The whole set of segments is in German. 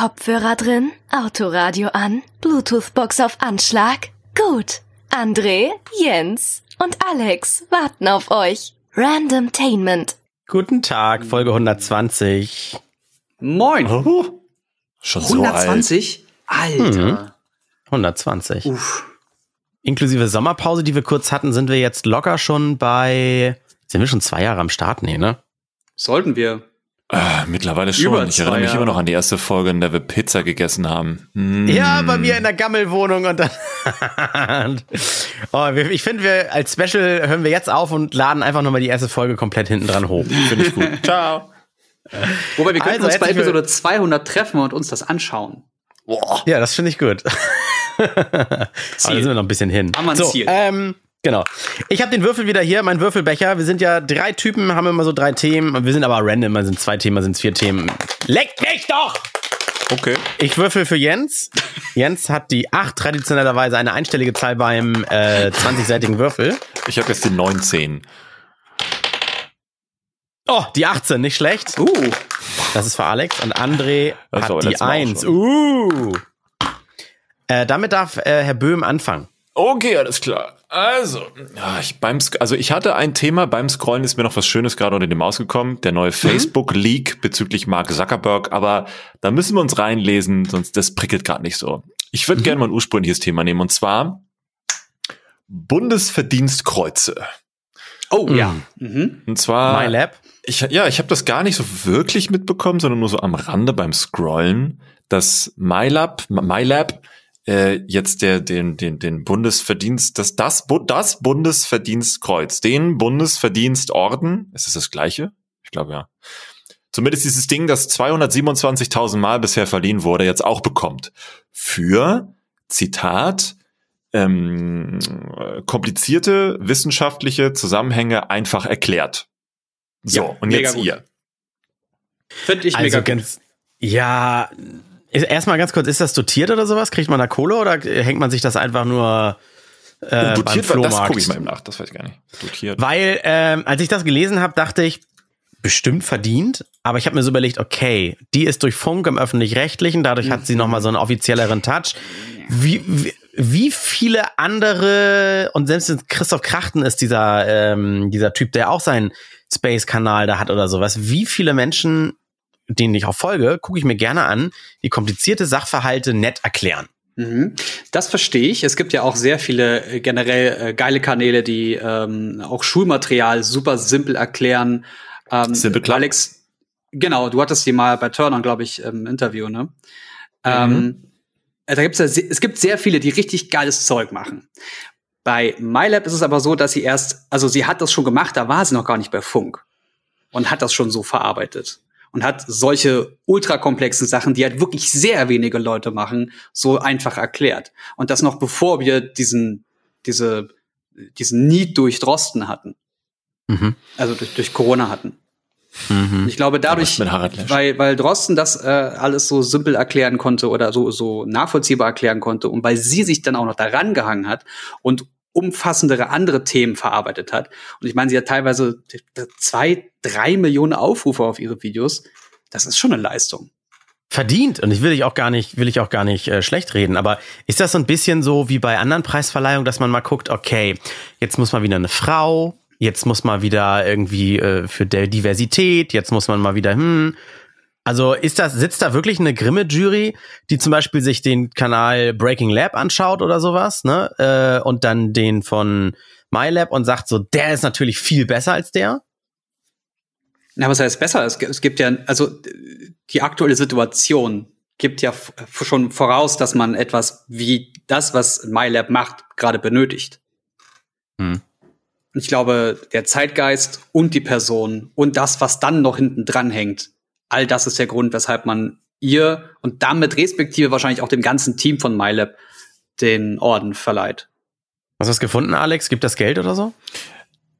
Kopfhörer drin, Autoradio an, Bluetooth-Box auf Anschlag. Gut. André, Jens und Alex warten auf euch. Randomtainment. Guten Tag, Folge 120. Moin. Oh, Schon 120? Alter. 120. Uff. Inklusive Sommerpause, die wir kurz hatten, sind wir jetzt locker schon bei. Sind wir schon zwei Jahre am Start? Nee, ne? Sollten wir. Äh, mittlerweile Über schon. Ich erinnere zwei mich Jahre. immer noch an die erste Folge, in der wir Pizza gegessen haben. Mm. Ja, bei mir in der Gammelwohnung und dann. oh, ich finde, wir als Special hören wir jetzt auf und laden einfach nochmal die erste Folge komplett hinten dran hoch. Finde ich gut. Ciao. Wobei wir könnten Also, uns bei Episode 200 treffen und uns das anschauen. Boah. Ja, das finde ich gut. Aber da sind wir noch ein bisschen hin. Haben wir ein so, Ziel. Ähm, genau. Ich habe den Würfel wieder hier, mein Würfelbecher. Wir sind ja drei Typen, haben immer so drei Themen. Wir sind aber random, mal sind zwei Themen, mal sind vier Themen. Leck mich doch! Okay. Ich würfel für Jens. Jens hat die 8, traditionellerweise eine einstellige Zahl beim äh, 20-seitigen Würfel. Ich habe jetzt die 19. Oh, die 18, nicht schlecht. Uh. Das ist für Alex. Und André Das hat die letztes Mal auch 1. schon. Uh. Äh, damit darf äh, Herr Böhm anfangen. Okay, alles klar. Also, ja, ich beim also ich hatte ein Thema, beim Scrollen ist mir noch was Schönes gerade unter die Maus gekommen, der neue Facebook-Leak bezüglich Mark Zuckerberg, aber da müssen wir uns reinlesen, sonst das prickelt gerade nicht so. Ich würde gerne mal ein ursprüngliches Thema nehmen, und zwar Bundesverdienstkreuze. Oh, Mm. ja. Mhm. Und zwar, MyLab. ich, ja, ich habe das gar nicht so wirklich mitbekommen, sondern nur so am Rande beim Scrollen, dass MyLab, MyLab äh, jetzt der den den den Bundesverdienst das das das Bundesverdienstkreuz, den Bundesverdienstorden, ist es das gleiche? Ich glaube ja. Zumindest dieses Ding, das 227.000 Mal bisher verliehen wurde, jetzt auch bekommt für Zitat ähm, äh, komplizierte wissenschaftliche Zusammenhänge einfach erklärt. So, Ja, und mega jetzt gut. ihr. Finde ich mega Also gut. ganz, ja, erstmal ganz kurz, ist das dotiert oder sowas? Kriegt man da Kohle oder hängt man sich das einfach nur äh, beim dotiert war, das Flohmarkt? gucke ich mal eben nach, das weiß ich gar nicht. Dotiert. Weil, ähm, als ich das gelesen habe, dachte ich, bestimmt verdient, aber ich habe mir so überlegt, okay, die ist durch Funk im Öffentlich-Rechtlichen, dadurch hat sie nochmal so einen offizielleren Touch. Wie, wie, wie viele andere, und selbst Christoph Krachten ist dieser, ähm, dieser Typ, der auch seinen Space-Kanal da hat oder sowas, wie viele Menschen, denen ich auch folge, gucke ich mir gerne an, die komplizierte Sachverhalte nett erklären. Mhm. Das verstehe ich. Es gibt ja auch sehr viele äh, generell äh, geile Kanäle, die ähm, auch Schulmaterial super simpel erklären. Ähm, Simple Club. Alex, genau, du hattest die mal bei Turner, glaube ich, im Interview, ne? Ähm, äh, da gibt's ja, es gibt sehr viele, die richtig geiles Zeug machen. Bei MyLab ist es aber so, dass sie erst, also sie hat das schon gemacht, da war sie noch gar nicht bei Funk und hat das schon so verarbeitet und hat solche ultrakomplexen Sachen, die halt wirklich sehr wenige Leute machen, so einfach erklärt. Und das noch bevor wir diesen, diese, diesen Need durch Drosten hatten, Mhm. also durch, durch Corona hatten. Mhm. Ich glaube, dadurch, weil, weil Drosten das äh, alles so simpel erklären konnte oder so, so nachvollziehbar erklären konnte und weil sie sich dann auch noch daran gehangen hat und umfassendere andere Themen verarbeitet hat. Und ich meine, sie hat teilweise zwei, drei Millionen Aufrufe auf ihre Videos. Das ist schon eine Leistung. verdient und ich will ich auch gar nicht will ich auch gar nicht äh, schlecht reden, aber ist das so ein bisschen so wie bei anderen Preisverleihungen, dass man mal guckt, okay, jetzt muss mal wieder eine Frau, jetzt muss mal wieder irgendwie äh, für Diversität, jetzt muss man mal wieder hm also ist das, sitzt da wirklich eine Grimme-Jury, die zum Beispiel sich den Kanal Breaking Lab anschaut oder sowas, ne? Äh, und dann den von MyLab und sagt so, der ist natürlich viel besser als der? Na, was heißt besser? Es, gibt- es gibt ja, also die aktuelle Situation gibt ja schon voraus, dass man etwas wie das, was MyLab macht, gerade benötigt. Hm. Und ich glaube, der Zeitgeist und die Person und das, was dann noch hinten dran hängt, all das ist der Grund, weshalb man ihr und damit respektive wahrscheinlich auch dem ganzen Team von MyLab den Orden verleiht. Hast du das gefunden, Alex? Gibt das Geld oder so?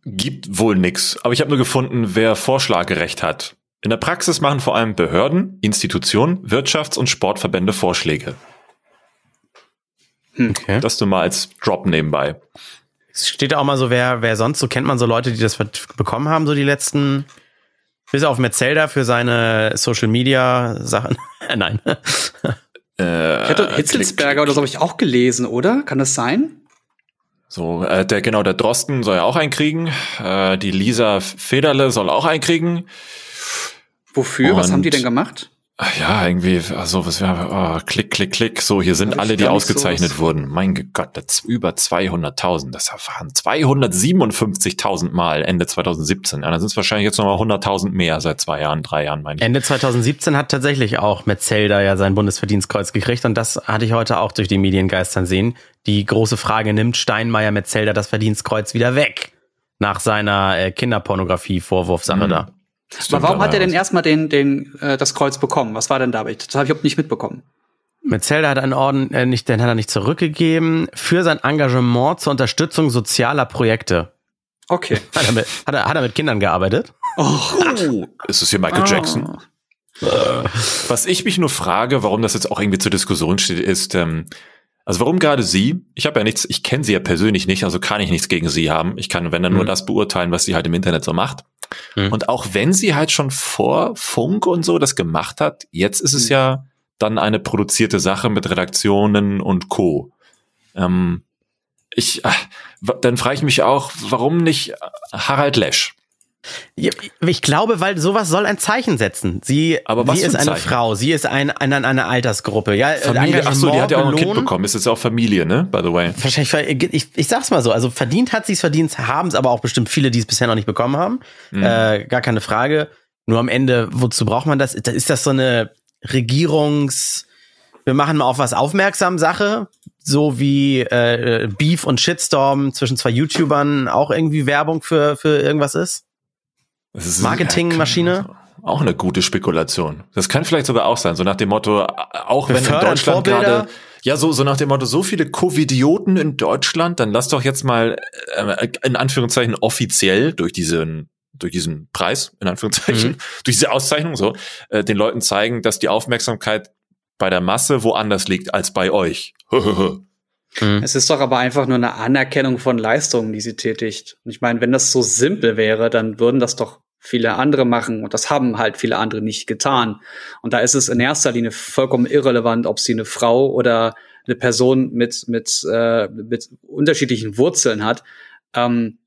Gibt wohl nix. Aber ich habe nur gefunden, wer Vorschlagerecht hat. In der Praxis machen vor allem Behörden, Institutionen, Wirtschafts- und Sportverbände Vorschläge. Okay. Das nur mal als Drop nebenbei. Es steht da auch mal so, wer, wer sonst, so kennt man so Leute, die das bekommen haben, so die letzten, bis auf Metzelder für seine Social Media Sachen. Nein. Äh, ich Hitzelsberger oder so habe ich auch gelesen, oder? Kann das sein? So, äh, der genau, der Drosten soll ja auch einkriegen. Äh, die Lisa Federle soll auch einkriegen. Wofür? Und, Was haben die denn gemacht? Ja, irgendwie, also was wäre, oh, klick, klick, klick. So, hier sind alle, die ausgezeichnet so wurden. Mein Gott, das über 200.000. Das waren 257.000 Mal Ende 2017. Ja, dann sind es wahrscheinlich jetzt nochmal 100.000 mehr seit zwei Jahren, drei Jahren, meine ich. Ende 2017 hat tatsächlich auch Metzelder ja sein Bundesverdienstkreuz gekriegt und das hatte ich heute auch durch die Medien geistern sehen. Die große Frage, nimmt Steinmeier Metzelder das Verdienstkreuz wieder weg? Nach seiner äh, Kinderpornografie-Vorwurfsache mhm. da. Stimmt, aber warum hat er denn erstmal den, den, äh, das Kreuz bekommen? Was war denn dabei? Das habe ich überhaupt nicht mitbekommen. Metzelder hat einen Orden äh, nicht, den hat er nicht zurückgegeben für sein Engagement zur Unterstützung sozialer Projekte. Okay. Hat er mit, hat er, hat er mit Kindern gearbeitet? Oh, oh. ist es hier Michael oh. Jackson? Was ich mich nur frage, warum das jetzt auch irgendwie zur Diskussion steht, ist, ähm, also warum gerade sie? Ich habe ja nichts, ich kenne sie ja persönlich nicht, also kann ich nichts gegen sie haben. Ich kann, wenn dann nur mhm. das beurteilen, was sie halt im Internet so macht. Mhm. Und auch wenn sie halt schon vor Funk und so das gemacht hat, jetzt ist es mhm. ja dann eine produzierte Sache mit Redaktionen und Co. Ähm, ich, äh, dann frage ich mich auch, warum nicht Harald Lesch? Ich glaube, weil sowas soll ein Zeichen setzen. Sie, Aber was sie ist eine Frau, sie ist ein, eine, eine Altersgruppe. Ja, Familie, ach so, die hat ja auch ein Kind bekommen. Ist jetzt auch Familie, ne? By the way. Wahrscheinlich, ich, ich sag's mal so. Also verdient hat sie es verdient, haben es aber auch bestimmt viele, die es bisher noch nicht bekommen haben. Mhm. Äh, gar keine Frage. Nur am Ende, wozu braucht man das? Ist das so eine Regierungs, wir machen mal auf was aufmerksam Sache? So wie äh, Beef und Shitstorm zwischen zwei YouTubern auch irgendwie Werbung für, für irgendwas ist? Marketingmaschine? Auch eine gute Spekulation. Das kann vielleicht sogar auch sein, so nach dem Motto, auch wenn in Deutschland gerade ja, so, so nach dem Motto, so viele Covidioten in Deutschland, dann lass doch jetzt mal äh, in Anführungszeichen offiziell durch diesen durch diesen Preis, in Anführungszeichen, mhm. durch diese Auszeichnung so, äh, den Leuten zeigen, dass die Aufmerksamkeit bei der Masse woanders liegt als bei euch. Mhm. Es ist doch aber einfach nur eine Anerkennung von Leistungen, die sie tätigt. Und ich meine, wenn das so simpel wäre, dann würden das doch viele andere machen und das haben halt viele andere nicht getan. Und da ist es in erster Linie vollkommen irrelevant, ob sie eine Frau oder eine Person mit mit äh, mit unterschiedlichen Wurzeln hat. Ähm,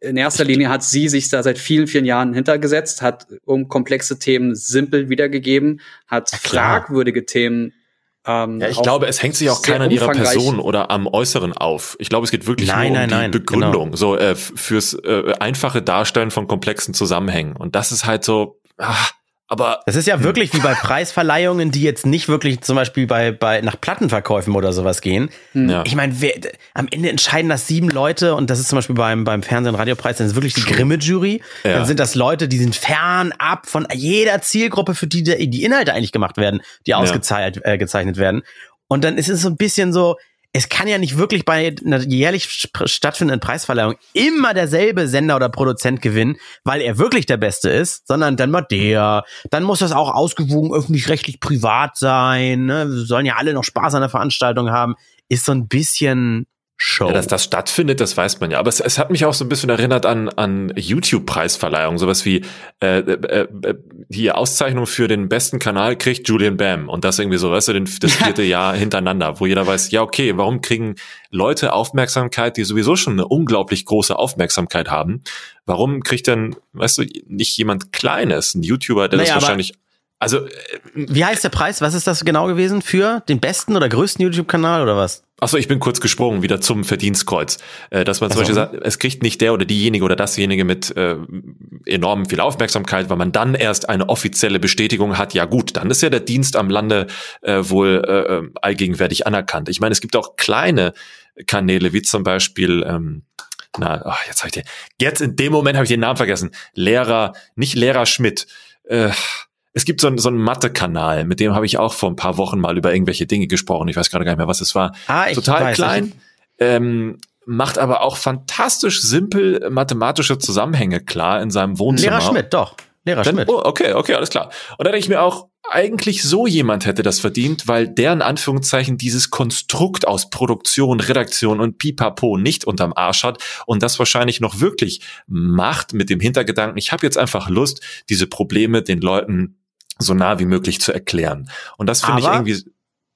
in erster Linie hat sie sich da seit vielen, vielen Jahren hintergesetzt, hat um komplexe Themen simpel wiedergegeben, hat fragwürdige Themen ähm, ja, ich glaube, es hängt sich auch keiner an ihrer Person oder am Äußeren auf. Ich glaube, es geht wirklich nein, nur um nein, die nein, Begründung, genau. so äh, fürs äh, einfache Darstellen von komplexen Zusammenhängen. Und das ist halt so, ach, aber das ist ja wirklich wie bei Preisverleihungen, die jetzt nicht wirklich zum Beispiel bei, bei nach Plattenverkäufen oder sowas gehen. Hm. Ja. Ich meine, am Ende entscheiden das sieben Leute und das ist zum Beispiel beim, beim Fernsehen- und Radiopreis, dann ist wirklich die Grimme-Jury. Ja. Dann sind das Leute, die sind fernab von jeder Zielgruppe, für die die Inhalte eigentlich gemacht werden, die ausgezeichnet ja. äh, gezeichnet werden. Und dann ist es so ein bisschen so, es kann ja nicht wirklich bei einer jährlich stattfindenden Preisverleihung immer derselbe Sender oder Produzent gewinnen, weil er wirklich der Beste ist, sondern dann mal der. Dann muss das auch ausgewogen öffentlich-rechtlich privat sein. Ne? Wir sollen ja alle noch Spaß an der Veranstaltung haben. Ist so ein bisschen Show. Ja, dass das stattfindet, das weiß man ja. Aber es, es hat mich auch so ein bisschen erinnert an, an YouTube-Preisverleihung. Sowas wie äh, äh, äh, die Auszeichnung für den besten Kanal kriegt Julian Bam. Und das irgendwie so, weißt du, den, das vierte Jahr hintereinander, wo jeder weiß, ja, okay, warum kriegen Leute Aufmerksamkeit, die sowieso schon eine unglaublich große Aufmerksamkeit haben? Warum kriegt denn, weißt du, nicht jemand Kleines, ein YouTuber, der naja, das wahrscheinlich also, äh, wie heißt der Preis? Was ist das genau gewesen? Für den besten oder größten YouTube-Kanal oder was? Achso, ich bin kurz gesprungen, wieder zum Verdienstkreuz. Äh, dass man zum Beispiel sagt, es kriegt nicht der oder diejenige oder dasjenige mit äh, enorm viel Aufmerksamkeit, weil man dann erst eine offizielle Bestätigung hat. Ja gut, dann ist ja der Dienst am Lande äh, wohl äh, allgegenwärtig anerkannt. Ich meine, es gibt auch kleine Kanäle, wie zum Beispiel ähm, na, oh, jetzt habe ich den, jetzt in dem Moment habe ich den Namen vergessen. Lehrer, nicht Lehrer Schmidt. Äh, es gibt so einen, so einen Mathe-Kanal, mit dem habe ich auch vor ein paar Wochen mal über irgendwelche Dinge gesprochen. Ich weiß gerade gar nicht mehr, was es war. Ah, ich Total weiß, klein. Ähm, macht aber auch fantastisch simpel mathematische Zusammenhänge klar in seinem Wohnzimmer. Lehrer Schmidt, doch. Lehrer Dann, Schmidt. Oh, okay, okay, alles klar. Und da denke ich mir auch, eigentlich so jemand hätte das verdient, weil der in Anführungszeichen dieses Konstrukt aus Produktion, Redaktion und Pipapo nicht unterm Arsch hat und das wahrscheinlich noch wirklich macht mit dem Hintergedanken, ich habe jetzt einfach Lust, diese Probleme den Leuten so nah wie möglich zu erklären. Und das finde ich irgendwie,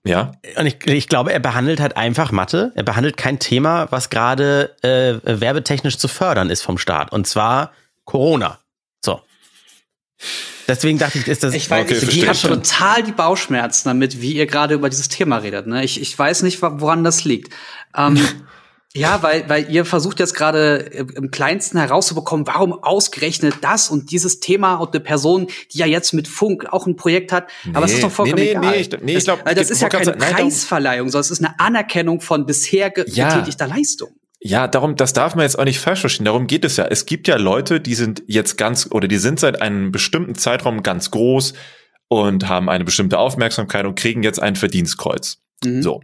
ja. Und ich, ich glaube, er behandelt halt einfach Mathe. Er behandelt kein Thema, was gerade äh, werbetechnisch zu fördern ist vom Staat. Und zwar Corona. So. Deswegen dachte ich, ist das. Ich weiß, Okay, ich, ich habe total die Bauchschmerzen damit, wie ihr gerade über dieses Thema redet. Ne? Ich, ich weiß nicht, woran das liegt. Ähm, ja, weil, weil ihr versucht jetzt gerade im im Kleinsten herauszubekommen, warum ausgerechnet das und dieses Thema und eine Person, die ja jetzt mit Funk auch ein Projekt hat. Aber es Nee, ist doch vollkommen nee, nee, egal. nee, ich- nee, ich Das- glaub, weil das ich ist ja keine sagen, nein, Preisverleihung, sondern es ist eine Anerkennung von bisher ge Ja. getätigter Leistung. Ja, darum, das darf man jetzt auch nicht falsch verstehen. Darum geht es ja. Es gibt ja Leute, die sind jetzt ganz, oder die sind seit einem bestimmten Zeitraum ganz groß und haben eine bestimmte Aufmerksamkeit und kriegen jetzt ein Verdienstkreuz. Mhm. So.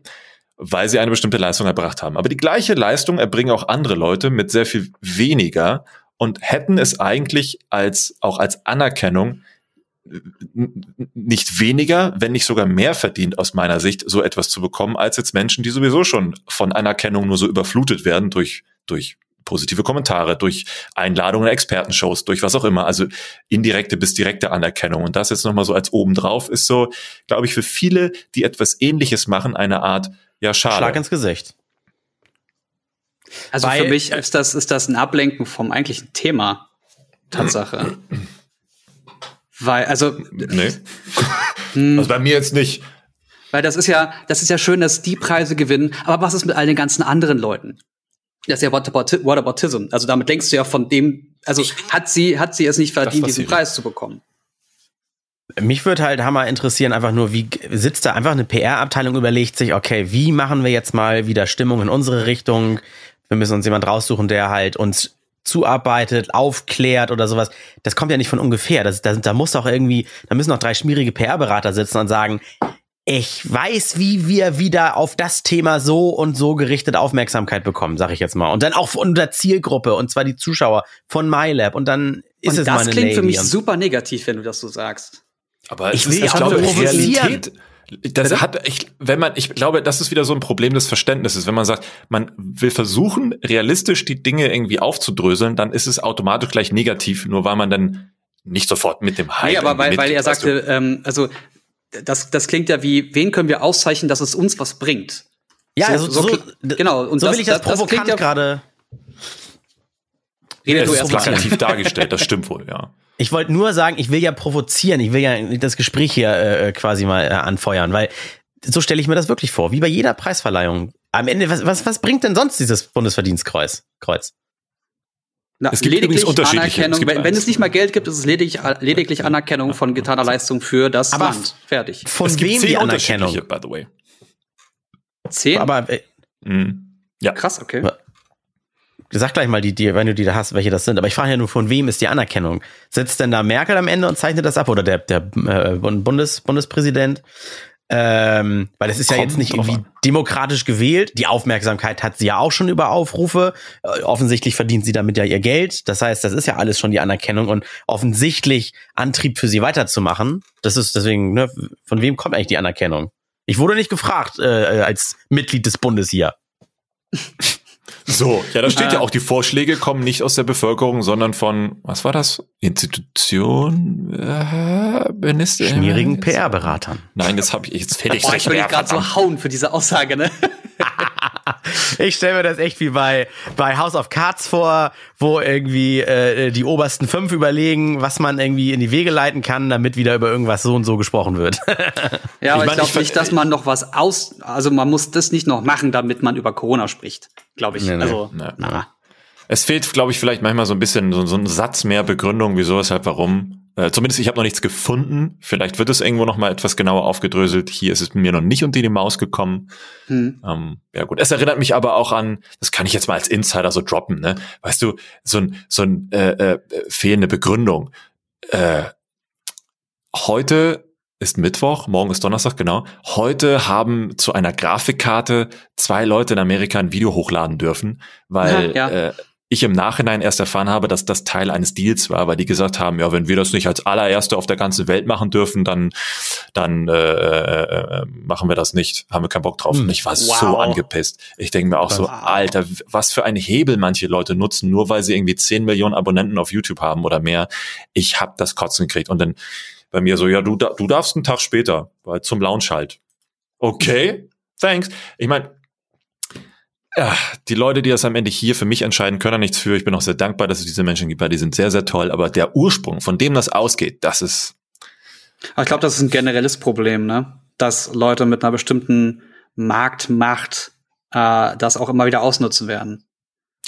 Weil sie eine bestimmte Leistung erbracht haben. Aber die gleiche Leistung erbringen auch andere Leute mit sehr viel weniger und hätten es eigentlich als, auch als Anerkennung nicht weniger, wenn nicht sogar mehr verdient aus meiner Sicht, so etwas zu bekommen, als jetzt Menschen, die sowieso schon von Anerkennung nur so überflutet werden durch, durch positive Kommentare, durch Einladungen in Expertenshows, durch was auch immer, also indirekte bis direkte Anerkennung. Und das jetzt nochmal so als obendrauf ist so, glaube ich, für viele, die etwas ähnliches machen, eine Art, ja, schade. Schlag ins Gesicht. Also Weil- für mich ist das, ist das ein Ablenken vom eigentlichen Thema. Tatsache. Weil, also, Nee. hm, Also bei mir jetzt nicht. weil das ist ja, das ist ja schön, dass die Preise gewinnen, aber was ist mit all den ganzen anderen Leuten? Das ist ja Whatabouti- Whataboutism. Also damit denkst du ja von dem, also hat sie, hat sie es nicht verdient, diesen Preis zu bekommen. Mich würde halt Hammer interessieren, einfach nur, wie sitzt da einfach eine PR-Abteilung, überlegt sich, okay, wie machen wir jetzt mal wieder Stimmung in unsere Richtung? Wir müssen uns jemand raussuchen, der halt uns zuarbeitet, aufklärt oder sowas. Das kommt ja nicht von ungefähr. Das, das, da muss doch irgendwie, da müssen noch drei schmierige PR-Berater sitzen und sagen, ich weiß, wie wir wieder auf das Thema so und so gerichtet Aufmerksamkeit bekommen, sag ich jetzt mal. Und dann auch von der Zielgruppe, und zwar die Zuschauer von MyLab. Und dann ist Und es das meine klingt Lady. für mich super negativ, wenn du das so sagst. Aber Ich es will ist, ja glaube. Realität. Das hat, ich, wenn man, ich glaube, das ist wieder so ein Problem des Verständnisses. Wenn man sagt, man will versuchen, realistisch die Dinge irgendwie aufzudröseln, dann ist es automatisch gleich negativ, nur weil man dann nicht sofort mit dem Hype. Nee, aber weil, weil er sagte, ähm, also das, das klingt ja wie, wen können wir auszeichnen, dass es uns was bringt? Ja, So- also so so, kli- genau, und so das- will ich das, das- das klingt provokant ja- gerade. du? Rede Es ist plakativ dargestellt, das stimmt wohl, ja. Ich wollte nur sagen, ich will ja provozieren, ich will ja das Gespräch hier äh, quasi mal äh, anfeuern, weil so stelle ich mir das wirklich vor, wie bei jeder Preisverleihung. Am Ende, was, was, was bringt denn sonst dieses Bundesverdienstkreuz? Kreuz? Na, Es gibt lediglich. Anerkennung. Es gibt wenn, es nicht mal Geld gibt, ist es lediglich, lediglich Anerkennung von getaner Leistung für das Aber Land. Fertig. Von es gibt wem zehn die Anerkennung? by the way. Zehn? Aber äh, Mhm. Ja. Krass, okay. Sag gleich mal, die, die, wenn du die da hast, welche das sind. Aber ich frage ja nur, von wem ist die Anerkennung? Sitzt denn da Merkel am Ende und zeichnet das ab oder der, der äh, Bundes, Bundespräsident? Ähm, weil es ist ja jetzt nicht irgendwie an. demokratisch gewählt. Die Aufmerksamkeit hat sie ja auch schon über Aufrufe. Äh, offensichtlich verdient sie damit ja ihr Geld. Das heißt, das ist ja alles schon die Anerkennung und offensichtlich Antrieb für sie weiterzumachen. Das ist deswegen, ne, von wem kommt eigentlich die Anerkennung? Ich wurde nicht gefragt äh, als Mitglied des Bundes hier. So, ja, da steht Ah. ja auch, die Vorschläge kommen nicht aus der Bevölkerung, sondern von, was war das? Institution, äh, Minister. Schmierigen PR-Beratern. Nein, das habe ich jetzt fertig. Boah, ich will dich gerade so hauen für diese Aussage, ne? Ich stelle mir das echt wie bei, bei House of Cards vor, wo irgendwie äh, die obersten fünf überlegen, was man irgendwie in die Wege leiten kann, damit wieder über irgendwas so und so gesprochen wird. Ja, aber ich, ich glaube nicht, dass man noch was aus, also man muss das nicht noch machen, damit man über Corona spricht, glaube ich. Nee, nee. Also, Nee. na. Es fehlt, glaube ich, vielleicht manchmal so ein bisschen so, so ein Satz mehr Begründung, wieso, weshalb, warum. Äh, zumindest ich habe noch nichts gefunden. Vielleicht wird es irgendwo noch mal etwas genauer aufgedröselt. Hier ist es mir noch nicht unter die Maus gekommen. Hm. Ähm, ja gut, es erinnert mich aber auch an, das kann ich jetzt mal als Insider so droppen, ne? Weißt du, so ein, so ein äh, äh, fehlende Begründung. Äh, heute ist Mittwoch, morgen ist Donnerstag, genau. Heute haben zu einer Grafikkarte zwei Leute in Amerika ein Video hochladen dürfen, weil Ja, ja. Äh, ich im Nachhinein erst erfahren habe, dass das Teil eines Deals war, weil die gesagt haben, ja, wenn wir das nicht als allererste auf der ganzen Welt machen dürfen, dann, dann äh, äh, äh, machen wir das nicht, haben wir keinen Bock drauf. Hm. Und ich war so Wow. angepisst. Ich denke mir auch so, Wow. Alter, was für einen Hebel manche Leute nutzen, nur weil sie irgendwie 10 Millionen Abonnenten auf YouTube haben oder mehr. Ich hab das Kotzen gekriegt. Und dann Bei mir so, ja, du, du darfst einen Tag später, weil zum Launch halt. Okay, thanks. Ich meine, ja, die Leute, die das am Ende hier für mich entscheiden, können da nichts für. Ich bin auch sehr dankbar, dass es diese Menschen gibt, weil die sind sehr, sehr toll. Aber der Ursprung, von dem das ausgeht, das ist. ich glaube, das ist ein generelles Problem, ne? Dass Leute mit einer bestimmten Marktmacht äh, das auch immer wieder ausnutzen werden.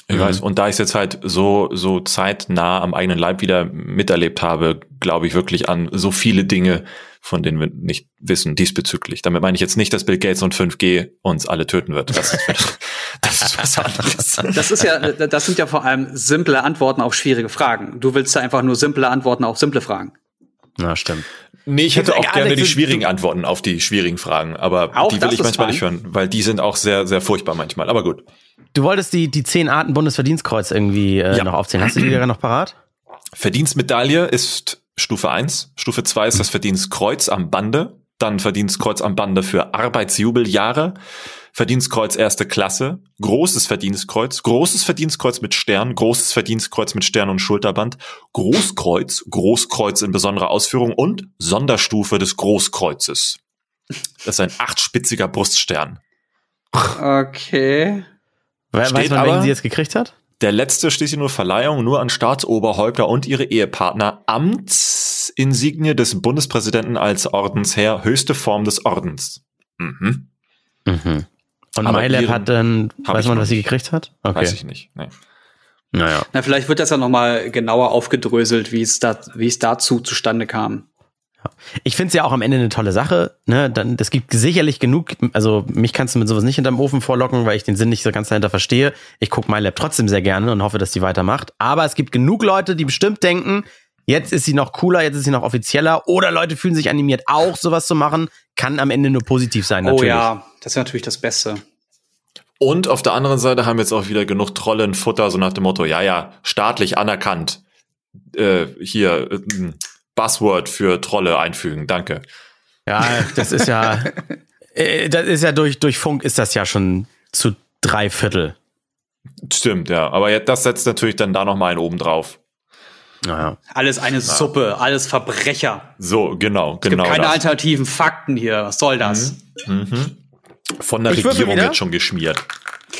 Ich mhm. weiß. Und da ich es jetzt halt so, so zeitnah am eigenen Leib wieder miterlebt habe, glaube ich wirklich an so viele Dinge, von denen wir nicht wissen diesbezüglich. Damit meine ich jetzt nicht, dass Bill Gates und 5G uns alle töten wird. Das, das ist was anderes. Das ist ja, das sind ja vor allem simple Antworten auf schwierige Fragen. Du willst ja einfach nur simple Antworten auf simple Fragen. Na, stimmt. Nee, ich hätte auch gerne die schwierigen Antworten auf die schwierigen Fragen, aber auch die will ich manchmal fein. nicht hören, weil die sind auch sehr, sehr furchtbar manchmal. Aber gut. Du wolltest die, die zehn Arten Bundesverdienstkreuz irgendwie äh, ja. noch aufzählen. Hast du die gerade noch parat? Verdienstmedaille ist Stufe 1. Stufe 2 ist das Verdienstkreuz am Bande. Dann Verdienstkreuz am Bande für Arbeitsjubeljahre. Verdienstkreuz erste Klasse. Großes Verdienstkreuz. Großes Verdienstkreuz mit Stern. Großes Verdienstkreuz mit Stern und Schulterband. Großkreuz. Großkreuz in besonderer Ausführung und Sonderstufe des Großkreuzes. Das ist ein achtspitziger Bruststern. Okay. Wer weiß man, wen sie jetzt gekriegt hat? Der letzte steht hier nur Verleihung nur an Staatsoberhäupter und ihre Ehepartner. Amtsinsignie des Bundespräsidenten als Ordensherr, höchste Form des Ordens. Mhm. Mhm. Und MyLab hat dann, weiß man, was sie gekriegt hat? Okay. Weiß ich nicht. Nee. Naja. Na, vielleicht wird das ja nochmal genauer aufgedröselt, wie es da, wie es dazu zustande kam. Ich finde es ja auch am Ende eine tolle Sache. Ne? Dann, es gibt sicherlich genug, also mich kannst du mit sowas nicht hinterm Ofen vorlocken, weil ich den Sinn nicht so ganz dahinter verstehe. Ich gucke MyLab trotzdem sehr gerne und hoffe, dass die weitermacht. Aber es gibt genug Leute, die bestimmt denken, jetzt ist sie noch cooler, jetzt ist sie noch offizieller. Oder Leute fühlen sich animiert, auch sowas zu machen. Kann am Ende nur positiv sein, oh natürlich. Oh ja, das ist natürlich das Beste. Und auf der anderen Seite haben jetzt auch wieder genug Trollen Futter, so nach dem Motto, ja, ja, staatlich anerkannt. Äh, hier, äh, Buzzword für Trolle einfügen. Danke. Ja, das ist ja, äh, das ist ja durch, durch Funk ist das ja schon zu drei Viertel. Stimmt, ja. Aber das setzt natürlich dann da noch mal einen oben drauf. Naja. Alles eine Na. Suppe, alles Verbrecher. So, genau, es genau. Gibt keine das. alternativen Fakten hier. Was soll das? Mhm. Mhm. Von der ich Regierung wird schon geschmiert.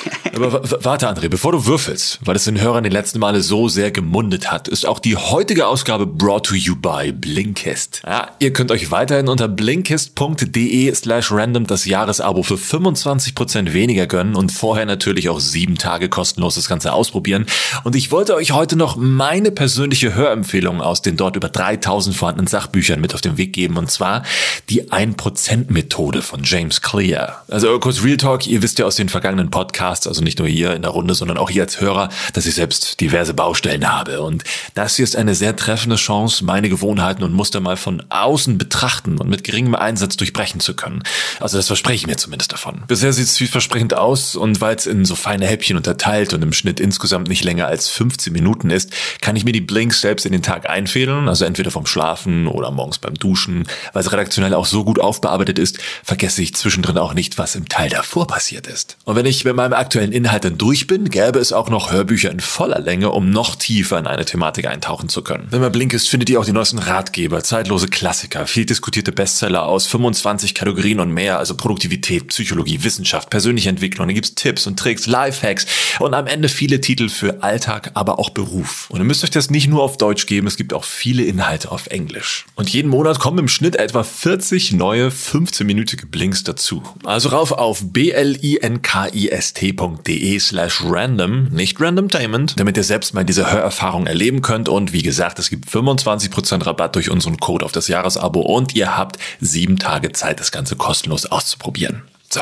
Aber warte, André, bevor du würfelst, weil es den Hörern die letzten Male so sehr gemundet hat, ist auch die heutige Ausgabe brought to you by Blinkist. Ja, ihr könnt euch weiterhin unter blinkist.de slash random das Jahresabo für 25% weniger gönnen und vorher natürlich auch sieben Tage kostenlos das Ganze ausprobieren. Und ich wollte euch heute noch meine persönliche Hörempfehlung aus den dort über 3000 vorhandenen Sachbüchern mit auf den Weg geben und zwar die 1% Methode von James Clear. Also kurz Real Talk, ihr wisst ja aus den vergangenen Podcasts, also nicht nur hier in der Runde, sondern auch hier als Hörer, dass ich selbst diverse Baustellen habe. Und das hier ist eine sehr treffende Chance, meine Gewohnheiten und Muster mal von außen betrachten und mit geringem Einsatz durchbrechen zu können. Also das verspreche ich mir zumindest davon. Bisher sieht es vielversprechend aus und weil es in so feine Häppchen unterteilt und im Schnitt insgesamt nicht länger als 15 Minuten ist, kann ich mir die Blinks selbst in den Tag einfädeln, also entweder vom Schlafen oder morgens beim Duschen. Weil es redaktionell auch so gut aufbearbeitet ist, vergesse ich zwischendrin auch nicht, was im Teil davor passiert ist. Und wenn ich mit meinem aktuellen Inhalt dann durch bin, gäbe es auch noch Hörbücher in voller Länge, um noch tiefer in eine Thematik eintauchen zu können. Wenn man blink ist, findet ihr auch die neuesten Ratgeber, zeitlose Klassiker, viel diskutierte Bestseller aus 25 Kategorien und mehr, also Produktivität, Psychologie, Wissenschaft, persönliche Entwicklung. Da gibt's Tipps und Tricks, Lifehacks und am Ende viele Titel für Alltag, aber auch Beruf. Und ihr müsst euch das nicht nur auf Deutsch geben, es gibt auch viele Inhalte auf Englisch. Und jeden Monat kommen im Schnitt etwa 40 neue 15-minütige Blinks dazu. Also rauf auf blinkist.de de slash random, nicht randomtainment, damit ihr selbst mal diese Hörerfahrung erleben könnt. Und wie gesagt, es gibt 25% Rabatt durch unseren Code auf das Jahresabo und ihr habt sieben Tage Zeit, das Ganze kostenlos auszuprobieren. So.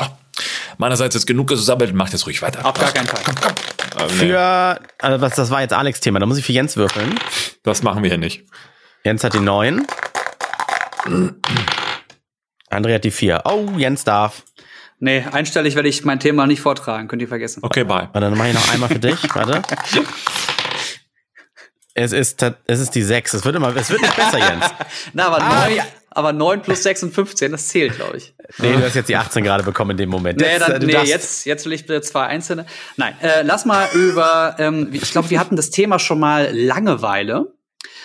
Meinerseits ist genug gesammelt, macht jetzt ruhig weiter. Auf gar keinen Fall. Komm, komm. Äh, für, also was, das war jetzt Alex Thema, da muss ich für Jens würfeln. Das machen wir hier nicht. Jens hat die 9. André hat die 4. Oh, Jens darf. Nee, einstellig werde ich mein Thema nicht vortragen, könnt ihr vergessen. Okay, bye. Warte, dann mache ich noch einmal für dich. Warte. Es ist, es ist die 6. Es wird immer, es wird nicht besser, Jens. Na, aber, ah. 9, aber 9 plus 6 und 15, das zählt, glaube ich. Nee, du hast jetzt die 18 gerade bekommen in dem Moment. Nee, dann, nee jetzt, jetzt will ich bitte zwei einzelne. Nein, äh, lass mal über, ähm, ich glaube, wir hatten das Thema schon mal Langeweile.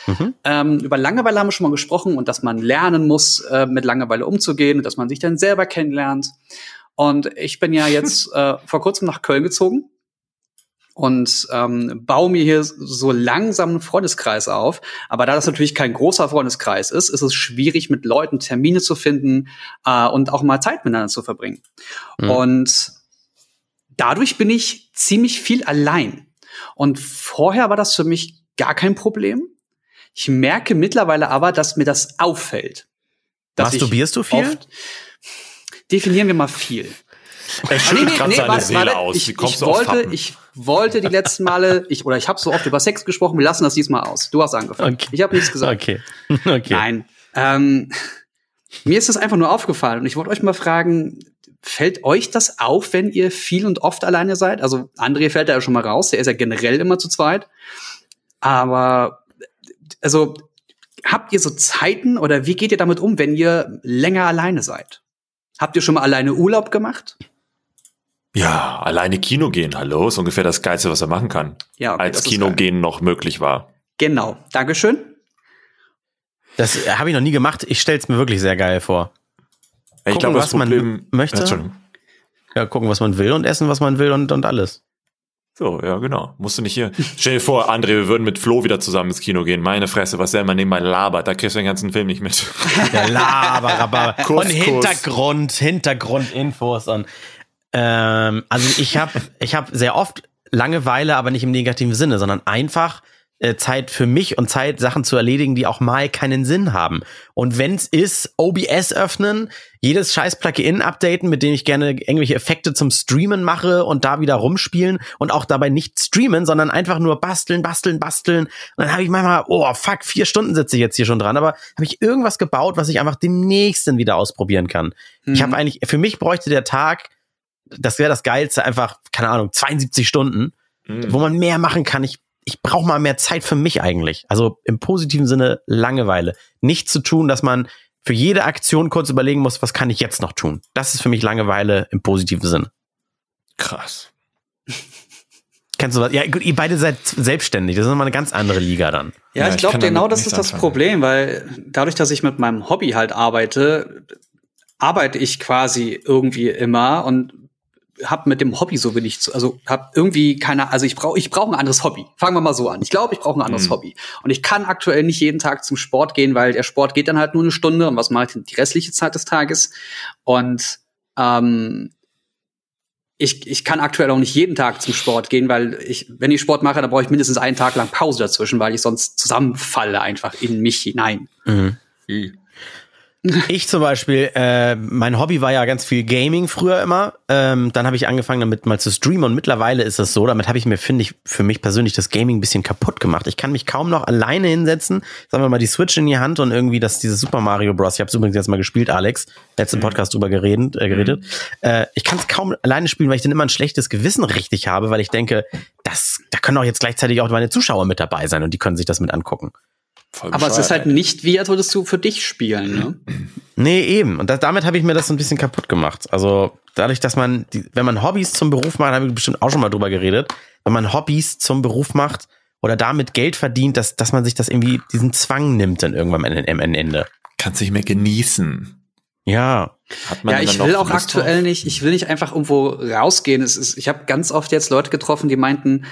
Mhm. Ähm, über Langeweile haben wir schon mal gesprochen und dass man lernen muss, äh, mit Langeweile umzugehen und dass man sich dann selber kennenlernt. Und ich bin ja jetzt äh, vor kurzem nach Köln gezogen und ähm, baue mir hier so langsam einen Freundeskreis auf. Aber da das natürlich kein großer Freundeskreis ist, ist es schwierig, mit Leuten Termine zu finden äh, und auch mal Zeit miteinander zu verbringen. Mhm. Und dadurch bin ich ziemlich viel allein. Und vorher war das für mich gar kein Problem. Ich merke mittlerweile aber, dass mir das auffällt. Masturbierst du viel? Definieren wir mal viel. Er schüttelt nee, nee, gerade nee, seine warte, Seele warte, aus. Ich, ich wollte, ich wollte die letzten Male, ich oder ich habe so oft über Sex gesprochen. Wir lassen das diesmal aus. Du hast angefangen. Okay. Ich habe nichts gesagt. Okay. okay. Nein. Ähm, mir ist das einfach nur aufgefallen und ich wollte euch mal fragen, fällt euch das auf, wenn ihr viel und oft alleine seid? Also André fällt da ja schon mal raus, der ist ja generell immer zu zweit. Aber also habt ihr so Zeiten oder wie geht ihr damit um, wenn ihr länger alleine seid? Habt ihr schon mal alleine Urlaub gemacht? Ja, alleine Kino gehen, hallo, ist ungefähr das Geilste, was er machen kann. Ja, okay, als Kino gehen noch möglich war. Genau, Dankeschön. Das habe ich noch nie gemacht. Ich stelle es mir wirklich sehr geil vor. Ich glaube, was Problem, man möchte. Ja, gucken, was man will und essen, was man will und, und alles. So, ja, genau. Musst du nicht hier. Stell dir vor, André, wir würden mit Flo wieder zusammen ins Kino gehen. Meine Fresse, was der immer nebenbei labert, da kriegst du den ganzen Film nicht mit. Ja, laber, aber und Hintergrund, Hintergrundinfos und ähm, also ich habe ich hab sehr oft Langeweile, aber nicht im negativen Sinne, sondern einfach äh, Zeit für mich und Zeit, Sachen zu erledigen, die auch mal keinen Sinn haben. Und wenn's ist, OBS öffnen, jedes scheiß Plugin updaten, mit dem ich gerne irgendwelche Effekte zum Streamen mache und da wieder rumspielen und auch dabei nicht streamen, sondern einfach nur basteln, basteln, basteln. Und dann habe ich manchmal, oh fuck, vier Stunden sitze ich jetzt hier schon dran, aber habe ich irgendwas gebaut, was ich einfach demnächst dann wieder ausprobieren kann. Mhm. Ich habe eigentlich, für mich bräuchte der Tag das wäre das Geilste, einfach, keine Ahnung, 72 Stunden, mhm. wo man mehr machen kann. Ich, ich brauche mal mehr Zeit für mich eigentlich. Also im positiven Sinne Langeweile. Nichts zu tun, dass man für jede Aktion kurz überlegen muss, was kann ich jetzt noch tun. Das ist für mich Langeweile im positiven Sinne. Krass. Kennst du was? Ja, gut, ihr beide seid selbstständig. Das ist nochmal eine ganz andere Liga dann. Ja, ja ich glaube, genau das ist das Problem, weil dadurch, dass ich mit meinem Hobby halt arbeite, arbeite ich quasi irgendwie immer und habe mit dem Hobby so wenig zu, also habe irgendwie keine, also ich brauche ich brauche ein anderes Hobby. Fangen wir mal so an. Ich glaube, ich brauche ein anderes mhm. Hobby. Und ich kann aktuell nicht jeden Tag zum Sport gehen, weil der Sport geht dann halt nur eine Stunde und was mache ich die restliche Zeit des Tages? Und ähm, ich, ich kann aktuell auch nicht jeden Tag zum Sport gehen, weil ich, wenn ich Sport mache, dann brauche ich mindestens einen Tag lang Pause dazwischen, weil ich sonst zusammenfalle einfach in mich hinein. Mhm. Ich zum Beispiel, äh, mein Hobby war ja ganz viel Gaming früher immer. Ähm, dann habe ich angefangen damit mal zu streamen und mittlerweile ist das so, damit habe ich mir, finde ich, für mich persönlich das Gaming ein bisschen kaputt gemacht. Ich kann mich kaum noch alleine hinsetzen, sagen wir mal die Switch in die Hand und irgendwie das dieses Super Mario Bros. Ich habe es übrigens jetzt mal gespielt, Alex, letzten mhm. Podcast drüber geredet. Äh, geredet. Mhm. Äh, ich kann es kaum alleine spielen, weil ich dann immer ein schlechtes Gewissen richtig habe, weil ich denke, das, da können auch jetzt gleichzeitig auch meine Zuschauer mit dabei sein und die können sich das mit angucken. Aber es ist halt nicht wie, als würdest du für dich spielen, ne? Nee, eben. Und das, damit habe ich mir das so ein bisschen kaputt gemacht. Also dadurch, dass man, die, wenn man Hobbys zum Beruf macht, habe ich bestimmt auch schon mal drüber geredet, wenn man Hobbys zum Beruf macht oder damit Geld verdient, dass, dass man sich das irgendwie, diesen Zwang nimmt dann irgendwann am Ende. Kannst nicht mehr genießen. Ja. Hat man ja, ich will auch aktuell drauf? nicht, ich will nicht einfach irgendwo rausgehen. Es ist, ich habe ganz oft jetzt Leute getroffen, die meinten,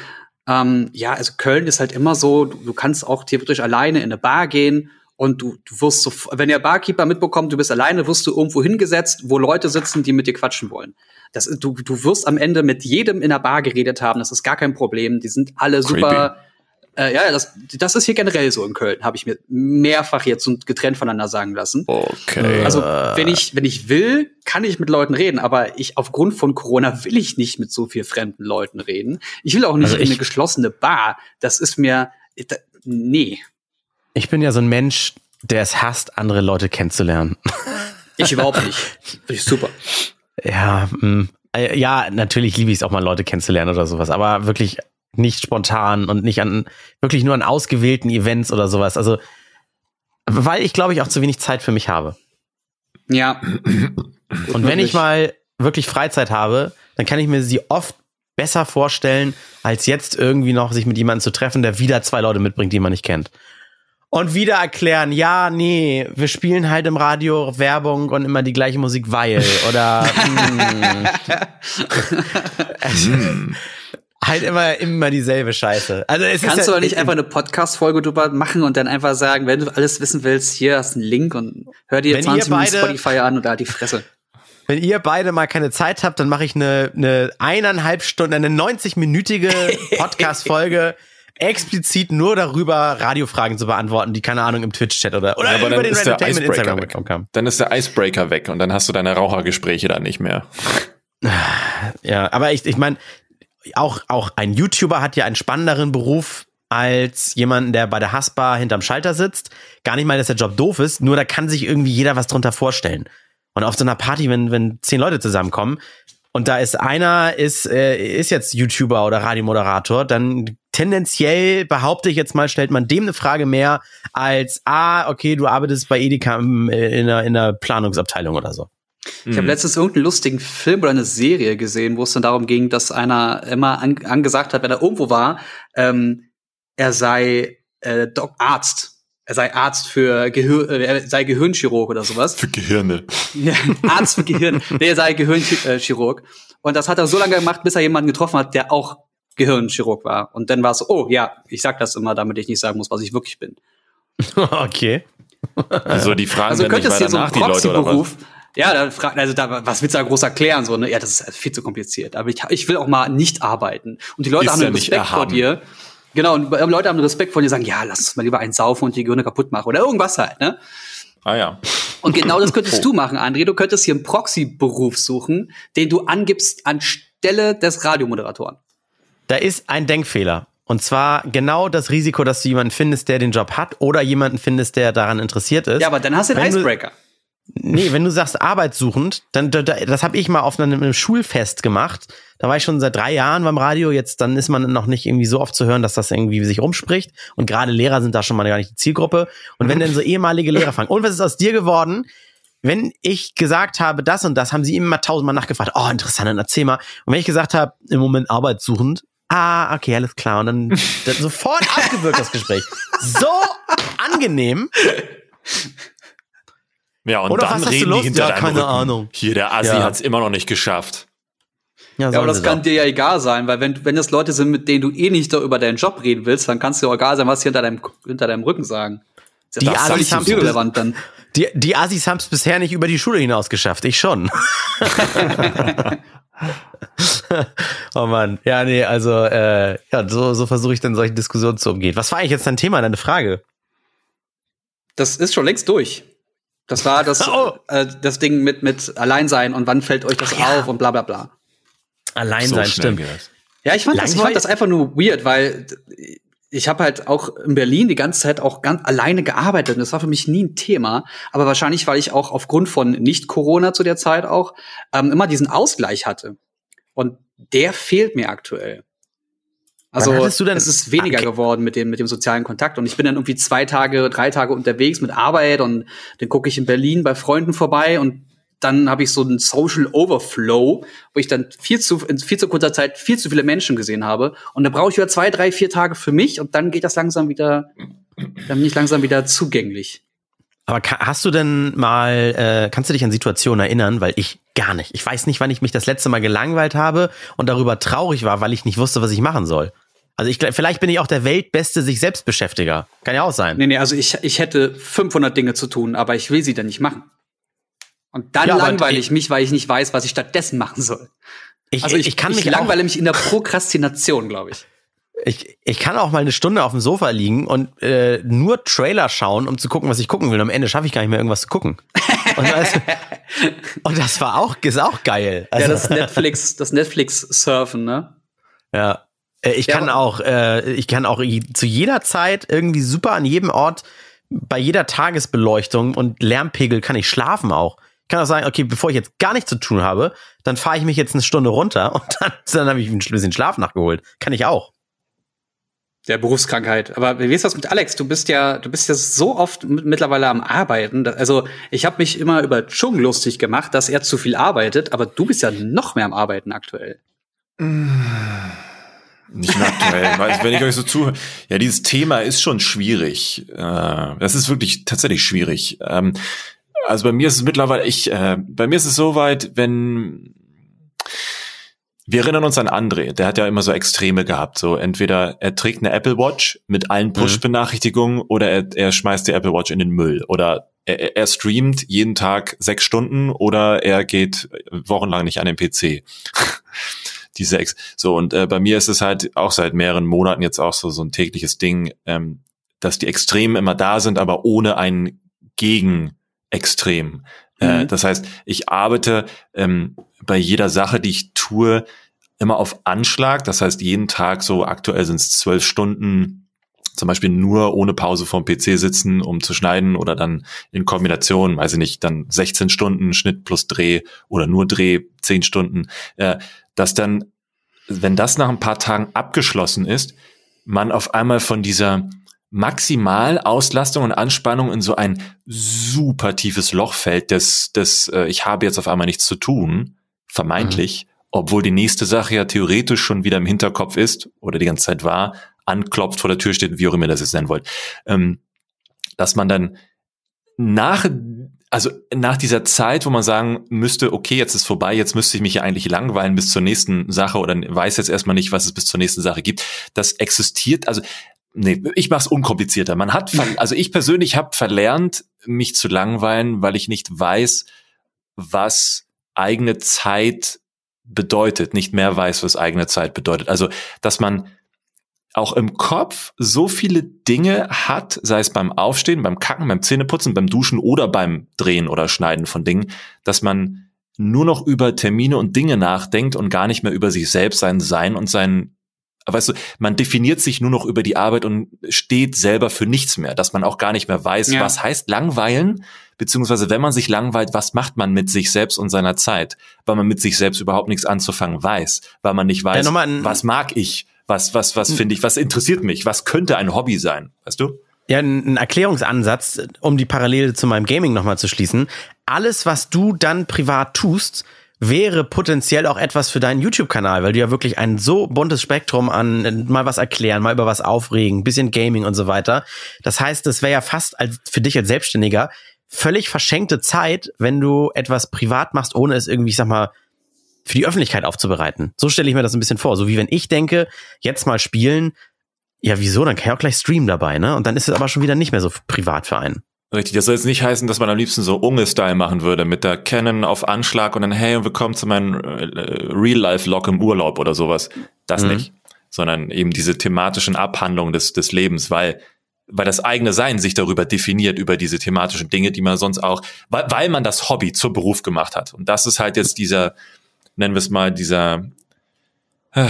ähm, ja, also Köln ist halt immer so, du, du kannst auch theoretisch alleine in eine Bar gehen und du, du wirst so, wenn der Barkeeper mitbekommt, du bist alleine, wirst du irgendwo hingesetzt, wo Leute sitzen, die mit dir quatschen wollen. Das, du, du wirst am Ende mit jedem in der Bar geredet haben, das ist gar kein Problem. Die sind alle Creepy. super äh, ja, das, das ist hier generell so in Köln, habe ich mir mehrfach jetzt getrennt voneinander sagen lassen. Okay. Also wenn ich, wenn ich will, kann ich mit Leuten reden, aber ich aufgrund von Corona will ich nicht mit so viel fremden Leuten reden. Ich will auch nicht also in eine geschlossene Bar. Das ist mir, da, nee. Ich bin ja so ein Mensch, der es hasst, andere Leute kennenzulernen. Ich überhaupt nicht. Ich super. Ja, mh. Mm, äh, ja, natürlich liebe ich es auch mal Leute kennenzulernen oder sowas, aber wirklich nicht spontan und nicht an, wirklich nur an ausgewählten Events oder sowas. Also, weil ich glaube ich auch zu wenig Zeit für mich habe. Ja. Und wenn ich mal wirklich Freizeit habe, dann kann ich mir sie oft besser vorstellen, als jetzt irgendwie noch sich mit jemandem zu treffen, der wieder zwei Leute mitbringt, die man nicht kennt. und wieder erklären, ja, nee, wir spielen halt im Radio Werbung und immer die gleiche Musik, weil oder mm. halt immer immer dieselbe Scheiße. Also es Kannst ist du aber nicht einfach eine Podcast-Folge drüber machen und dann einfach sagen, wenn du alles wissen willst, hier hast du einen Link und hör dir Wenn 20 ihr Minuten beide- Spotify an und halt die Fresse. Wenn ihr beide mal keine Zeit habt, dann mache ich eine, eine eineinhalb Stunden, eine 90-minütige Podcast-Folge explizit nur darüber, Radiofragen zu beantworten, die keine Ahnung im Twitch-Chat oder, oder Ja, aber über dann den ist der Icebreaker Instagram weg. bekommen haben. Dann ist der Icebreaker weg und dann hast du deine Rauchergespräche da nicht mehr. Ja, aber ich, ich meine, auch, auch ein YouTuber hat ja einen spannenderen Beruf als jemanden, der bei der Haspa hinterm Schalter sitzt. Gar nicht mal, dass der Job doof ist, nur da kann sich irgendwie jeder was drunter vorstellen. Und auf so einer Party, wenn, wenn zehn Leute zusammenkommen und da ist einer, ist, äh, ist jetzt YouTuber oder Radiomoderator, dann tendenziell behaupte ich jetzt mal, stellt man dem eine Frage mehr als, ah, okay, du arbeitest bei Edeka im, äh, in der, in der Planungsabteilung oder so. Ich habe letztens irgendeinen lustigen Film oder eine Serie gesehen, wo es dann darum ging, dass einer immer an, angesagt hat, wenn er irgendwo war, ähm, er sei äh, Doc Arzt. Er sei Arzt für Gehir äh, er sei Gehirnchirurg oder sowas. Für Gehirne. Ja, Arzt für Gehirn. Nee, er sei Gehirnchirurg. Und das hat er so lange gemacht, bis er jemanden getroffen hat, der auch Gehirnchirurg war. Und dann war es so, oh ja, ich sag das immer, damit ich nicht sagen muss, was ich wirklich bin. okay. Also die Fragen Also könnte es hier so ein nach, die Leute oder was? Proxy-Beruf. Ja, da fragt, also da, was willst du da groß erklären? So, ne? Ja, das ist viel zu kompliziert. Aber ich, ich will auch mal nicht arbeiten. Und die Leute Ist haben ja einen nicht Respekt vor dir. Genau, und Leute haben einen Respekt vor dir, sagen, ja, lass uns mal lieber einen saufen und die Gehirne kaputt machen oder irgendwas halt, ne? Ah ja. Und genau das könntest du machen, André. Du könntest hier einen Proxy-Beruf suchen, den du angibst anstelle des Radiomoderatoren. Da ist ein Denkfehler. Und zwar genau das Risiko, dass du jemanden findest, der den Job hat oder jemanden findest, der daran interessiert ist. Ja, aber dann hast du den Wenn du- Icebreaker. Nee, wenn du sagst arbeitssuchend, dann da- da- das habe ich mal auf einem, Schulfest gemacht. Da war ich schon seit drei Jahren beim Radio. Jetzt dann ist man noch nicht irgendwie so oft zu hören, dass das irgendwie sich rumspricht. Und gerade Lehrer sind da schon mal gar nicht die Zielgruppe. Und wenn dann so ehemalige Lehrer fragen, und was ist aus dir geworden? Wenn ich gesagt habe, das und das, haben sie immer tausendmal nachgefragt. Oh, interessant, dann erzähl mal. Und wenn ich gesagt habe, im Moment arbeitssuchend, ah, okay, alles klar. Und dann, dann sofort abgewürgt das Gespräch. So angenehm. Ja, und Oder dann du reden die hinter Ja, deinem keine Rücken. Ahnung. Hier, der Assi Ja. hat's immer noch nicht geschafft. Ja, aber sollen das kann dir ja egal sein, weil wenn, wenn das Leute sind, mit denen du eh nicht über deinen Job reden willst, dann kann es dir auch egal sein, was sie hinter deinem, hinter deinem Rücken sagen. Die das ist Assis haben's irrelevant dann. Die, die Assis haben es bisher nicht über die Schule hinaus geschafft. Ich schon. oh Mann. Ja, nee, also äh, ja, so, so versuche ich dann solche Diskussionen zu umgehen. Was war eigentlich jetzt dein Thema, deine Frage? Das ist schon längst durch. Das war das, Oh. äh, das Ding mit, mit Alleinsein und wann fällt euch das Ach ja. auf und bla bla bla. Allein So stimmt. Ja, ich fand, das, ich fand das einfach nur weird, weil ich habe halt auch in Berlin die ganze Zeit auch ganz alleine gearbeitet und das war für mich nie ein Thema. Aber wahrscheinlich, weil ich auch aufgrund von Nicht-Corona zu der Zeit auch ähm, immer diesen Ausgleich hatte. Und der fehlt mir aktuell. Also hattest du denn- es ist weniger Okay. geworden mit dem mit dem sozialen Kontakt und ich bin dann irgendwie zwei Tage, drei Tage unterwegs mit Arbeit und dann gucke ich in Berlin bei Freunden vorbei und dann habe ich so einen Social Overflow, wo ich dann viel zu in viel zu kurzer Zeit viel zu viele Menschen gesehen habe und dann brauche ich wieder zwei, drei, vier Tage für mich und dann geht das langsam wieder, dann bin ich langsam wieder zugänglich. Aber hast du denn mal, äh, kannst du dich an Situationen erinnern? Weil ich gar nicht. Ich weiß nicht, wann ich mich das letzte Mal gelangweilt habe und darüber traurig war, weil ich nicht wusste, was ich machen soll. Also ich, vielleicht bin ich auch der weltbeste sich selbst Beschäftiger. Kann ja auch sein. Nee, nee, also ich, ich hätte 500 Dinge zu tun, aber ich will sie dann nicht machen. Und dann Ja, langweile ich- ich mich, weil ich nicht weiß, was ich stattdessen machen soll. Ich, Also ich, ich kann ich mich langweile mich in der Prokrastination, glaube ich. ich, ich kann auch mal eine Stunde auf dem Sofa liegen und äh, nur Trailer schauen, um zu gucken, was ich gucken will. Und am Ende schaffe ich gar nicht mehr irgendwas zu gucken. Und, du, und das war auch, ist auch geil. Ja, Also, das Netflix, das Netflix-Surfen, ne? Ja. Äh, Ich Ja, kann auch, äh, ich kann auch zu jeder Zeit irgendwie super an jedem Ort, bei jeder Tagesbeleuchtung und Lärmpegel kann ich schlafen auch. Ich kann auch sagen, okay, bevor ich jetzt gar nichts zu tun habe, dann fahre ich mich jetzt eine Stunde runter und dann, dann habe ich ein bisschen Schlaf nachgeholt. Kann ich auch. Der Berufskrankheit. Aber wie ist das mit Alex? Du bist ja, du bist ja so oft mit, mittlerweile am Arbeiten. Also ich habe mich immer über Chung lustig gemacht, dass er zu viel arbeitet, aber du bist ja noch mehr am Arbeiten aktuell. Nicht aktuell, weil wenn ich euch so zuhöre. Ja, dieses Thema ist schon schwierig. Äh, das ist wirklich tatsächlich schwierig. Ähm, also bei mir ist es mittlerweile, ich, äh, bei mir ist es soweit, wenn wir erinnern uns an André, der hat ja immer so Extreme gehabt. So entweder er trägt eine Apple Watch mit allen mhm. Push-Benachrichtigungen oder er, er schmeißt die Apple Watch in den Müll. Oder er, er streamt jeden Tag sechs Stunden oder er geht wochenlang nicht an den PC. Diese Ex so und äh, bei mir ist es halt auch seit mehreren Monaten jetzt auch so so ein tägliches Ding, ähm, dass die Extremen immer da sind, aber ohne ein Gegenextrem. Äh, mhm. das heißt, ich arbeite ähm, bei jeder Sache, die ich tue, immer auf Anschlag. Das heißt, jeden Tag so aktuell sind es zwölf Stunden zum Beispiel nur ohne Pause vorm PC sitzen, um zu schneiden oder dann in Kombination, weiß ich nicht, dann 16 Stunden Schnitt plus Dreh oder nur Dreh 10 Stunden, äh, dass dann, wenn das nach ein paar Tagen abgeschlossen ist, man auf einmal von dieser Maximalauslastung und Anspannung in so ein super tiefes Loch fällt, das, das äh, ich habe jetzt auf einmal nichts zu tun, vermeintlich, mhm. obwohl die nächste Sache ja theoretisch schon wieder im Hinterkopf ist oder die ganze Zeit war, anklopft, vor der Tür steht, wie auch immer das jetzt nennen wollt, ähm, dass man dann nach, also nach dieser Zeit, wo man sagen müsste, okay, jetzt ist vorbei, jetzt müsste ich mich ja eigentlich langweilen bis zur nächsten Sache oder weiß jetzt erstmal nicht, was es bis zur nächsten Sache gibt. Das existiert, also Nee, ich mach's unkomplizierter. Man hat, also ich persönlich habe verlernt, mich zu langweilen, weil ich nicht weiß, was eigene Zeit bedeutet, nicht mehr weiß, was eigene Zeit bedeutet. Also, dass man auch im Kopf so viele Dinge hat, sei es beim Aufstehen, beim Kacken, beim Zähneputzen, beim Duschen oder beim Drehen oder Schneiden von Dingen, dass man nur noch über Termine und Dinge nachdenkt und gar nicht mehr über sich selbst, sein Sein und sein weißt du, man definiert sich nur noch über die Arbeit und steht selber für nichts mehr, dass man auch gar nicht mehr weiß, ja. was heißt langweilen, beziehungsweise wenn man sich langweilt, was macht man mit sich selbst und seiner Zeit, weil man mit sich selbst überhaupt nichts anzufangen weiß, weil man nicht weiß, was mag ich, was, was, was finde ich, was interessiert mich, was könnte ein Hobby sein, weißt du? Ja, ein Erklärungsansatz, um die Parallele zu meinem Gaming nochmal zu schließen. Alles, was du dann privat tust, wäre potenziell auch etwas für deinen YouTube-Kanal, weil du ja wirklich ein so buntes Spektrum an äh, mal was erklären, mal über was aufregen, bisschen Gaming und so weiter. Das heißt, das wäre ja fast als für dich als Selbstständiger völlig verschenkte Zeit, wenn du etwas privat machst, ohne es irgendwie, ich sag mal, für die Öffentlichkeit aufzubereiten. So stelle ich mir das ein bisschen vor. So wie wenn ich denke, jetzt mal spielen, ja, wieso? Dann kann ich auch gleich streamen dabei, ne? Und dann ist es aber schon wieder nicht mehr so privat für einen. Richtig, das soll jetzt nicht heißen, dass man am liebsten so Unge-Style machen würde, mit der Canon auf Anschlag und dann, hey, willkommen zu meinem äh, Real-Life-Log im Urlaub oder sowas. Das mhm. nicht. Sondern eben diese thematischen Abhandlungen des, des Lebens, weil, weil das eigene Sein sich darüber definiert, über diese thematischen Dinge, die man sonst auch, weil, weil man das Hobby zur Beruf gemacht hat. Und das ist halt jetzt dieser, nennen wir es mal, dieser, äh,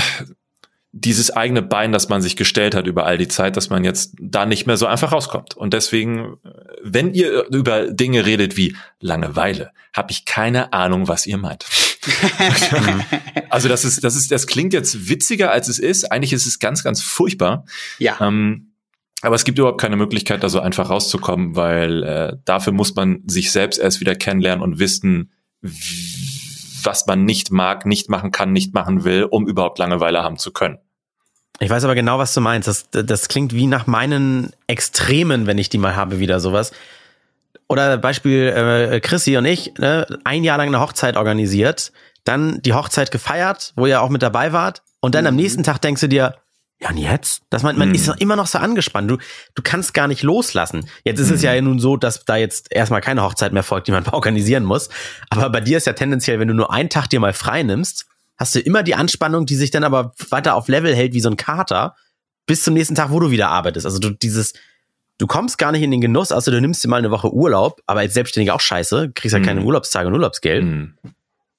dieses eigene Bein, das man sich gestellt hat über all die Zeit, dass man jetzt da nicht mehr so einfach rauskommt. Und deswegen, wenn ihr über Dinge redet wie Langeweile, habe ich keine Ahnung, was ihr meint. also das ist, das ist, das klingt jetzt witziger, als es ist. Eigentlich ist es ganz, ganz furchtbar. Ja. Ähm, aber es gibt überhaupt keine Möglichkeit, da so einfach rauszukommen, weil äh, dafür muss man sich selbst erst wieder kennenlernen und wissen, was man nicht mag, nicht machen kann, nicht machen will, um überhaupt Langeweile haben zu können. Ich weiß aber genau, was du meinst. Das, das klingt wie nach meinen Extremen, wenn ich die mal habe, wieder sowas. Oder Beispiel äh, Chrissy und ich, ne, ein Jahr lang eine Hochzeit organisiert, dann die Hochzeit gefeiert, wo ihr auch mit dabei wart, und dann mhm. am nächsten Tag denkst du dir, ja, und jetzt? Dass man, man mhm. ist immer noch so angespannt. Du, du kannst gar nicht loslassen. Jetzt ist mhm. es ja nun so, dass da jetzt erstmal keine Hochzeit mehr folgt, die man organisieren muss. Aber bei dir ist ja tendenziell, wenn du nur einen Tag dir mal frei nimmst, hast du immer die Anspannung, die sich dann aber weiter auf Level hält wie so ein Kater, bis zum nächsten Tag, wo du wieder arbeitest. Also du dieses, du kommst gar nicht in den Genuss, außer du nimmst dir mal eine Woche Urlaub, aber als Selbstständiger auch scheiße, kriegst ja halt keine. Urlaubstage und Urlaubsgeld. Mhm.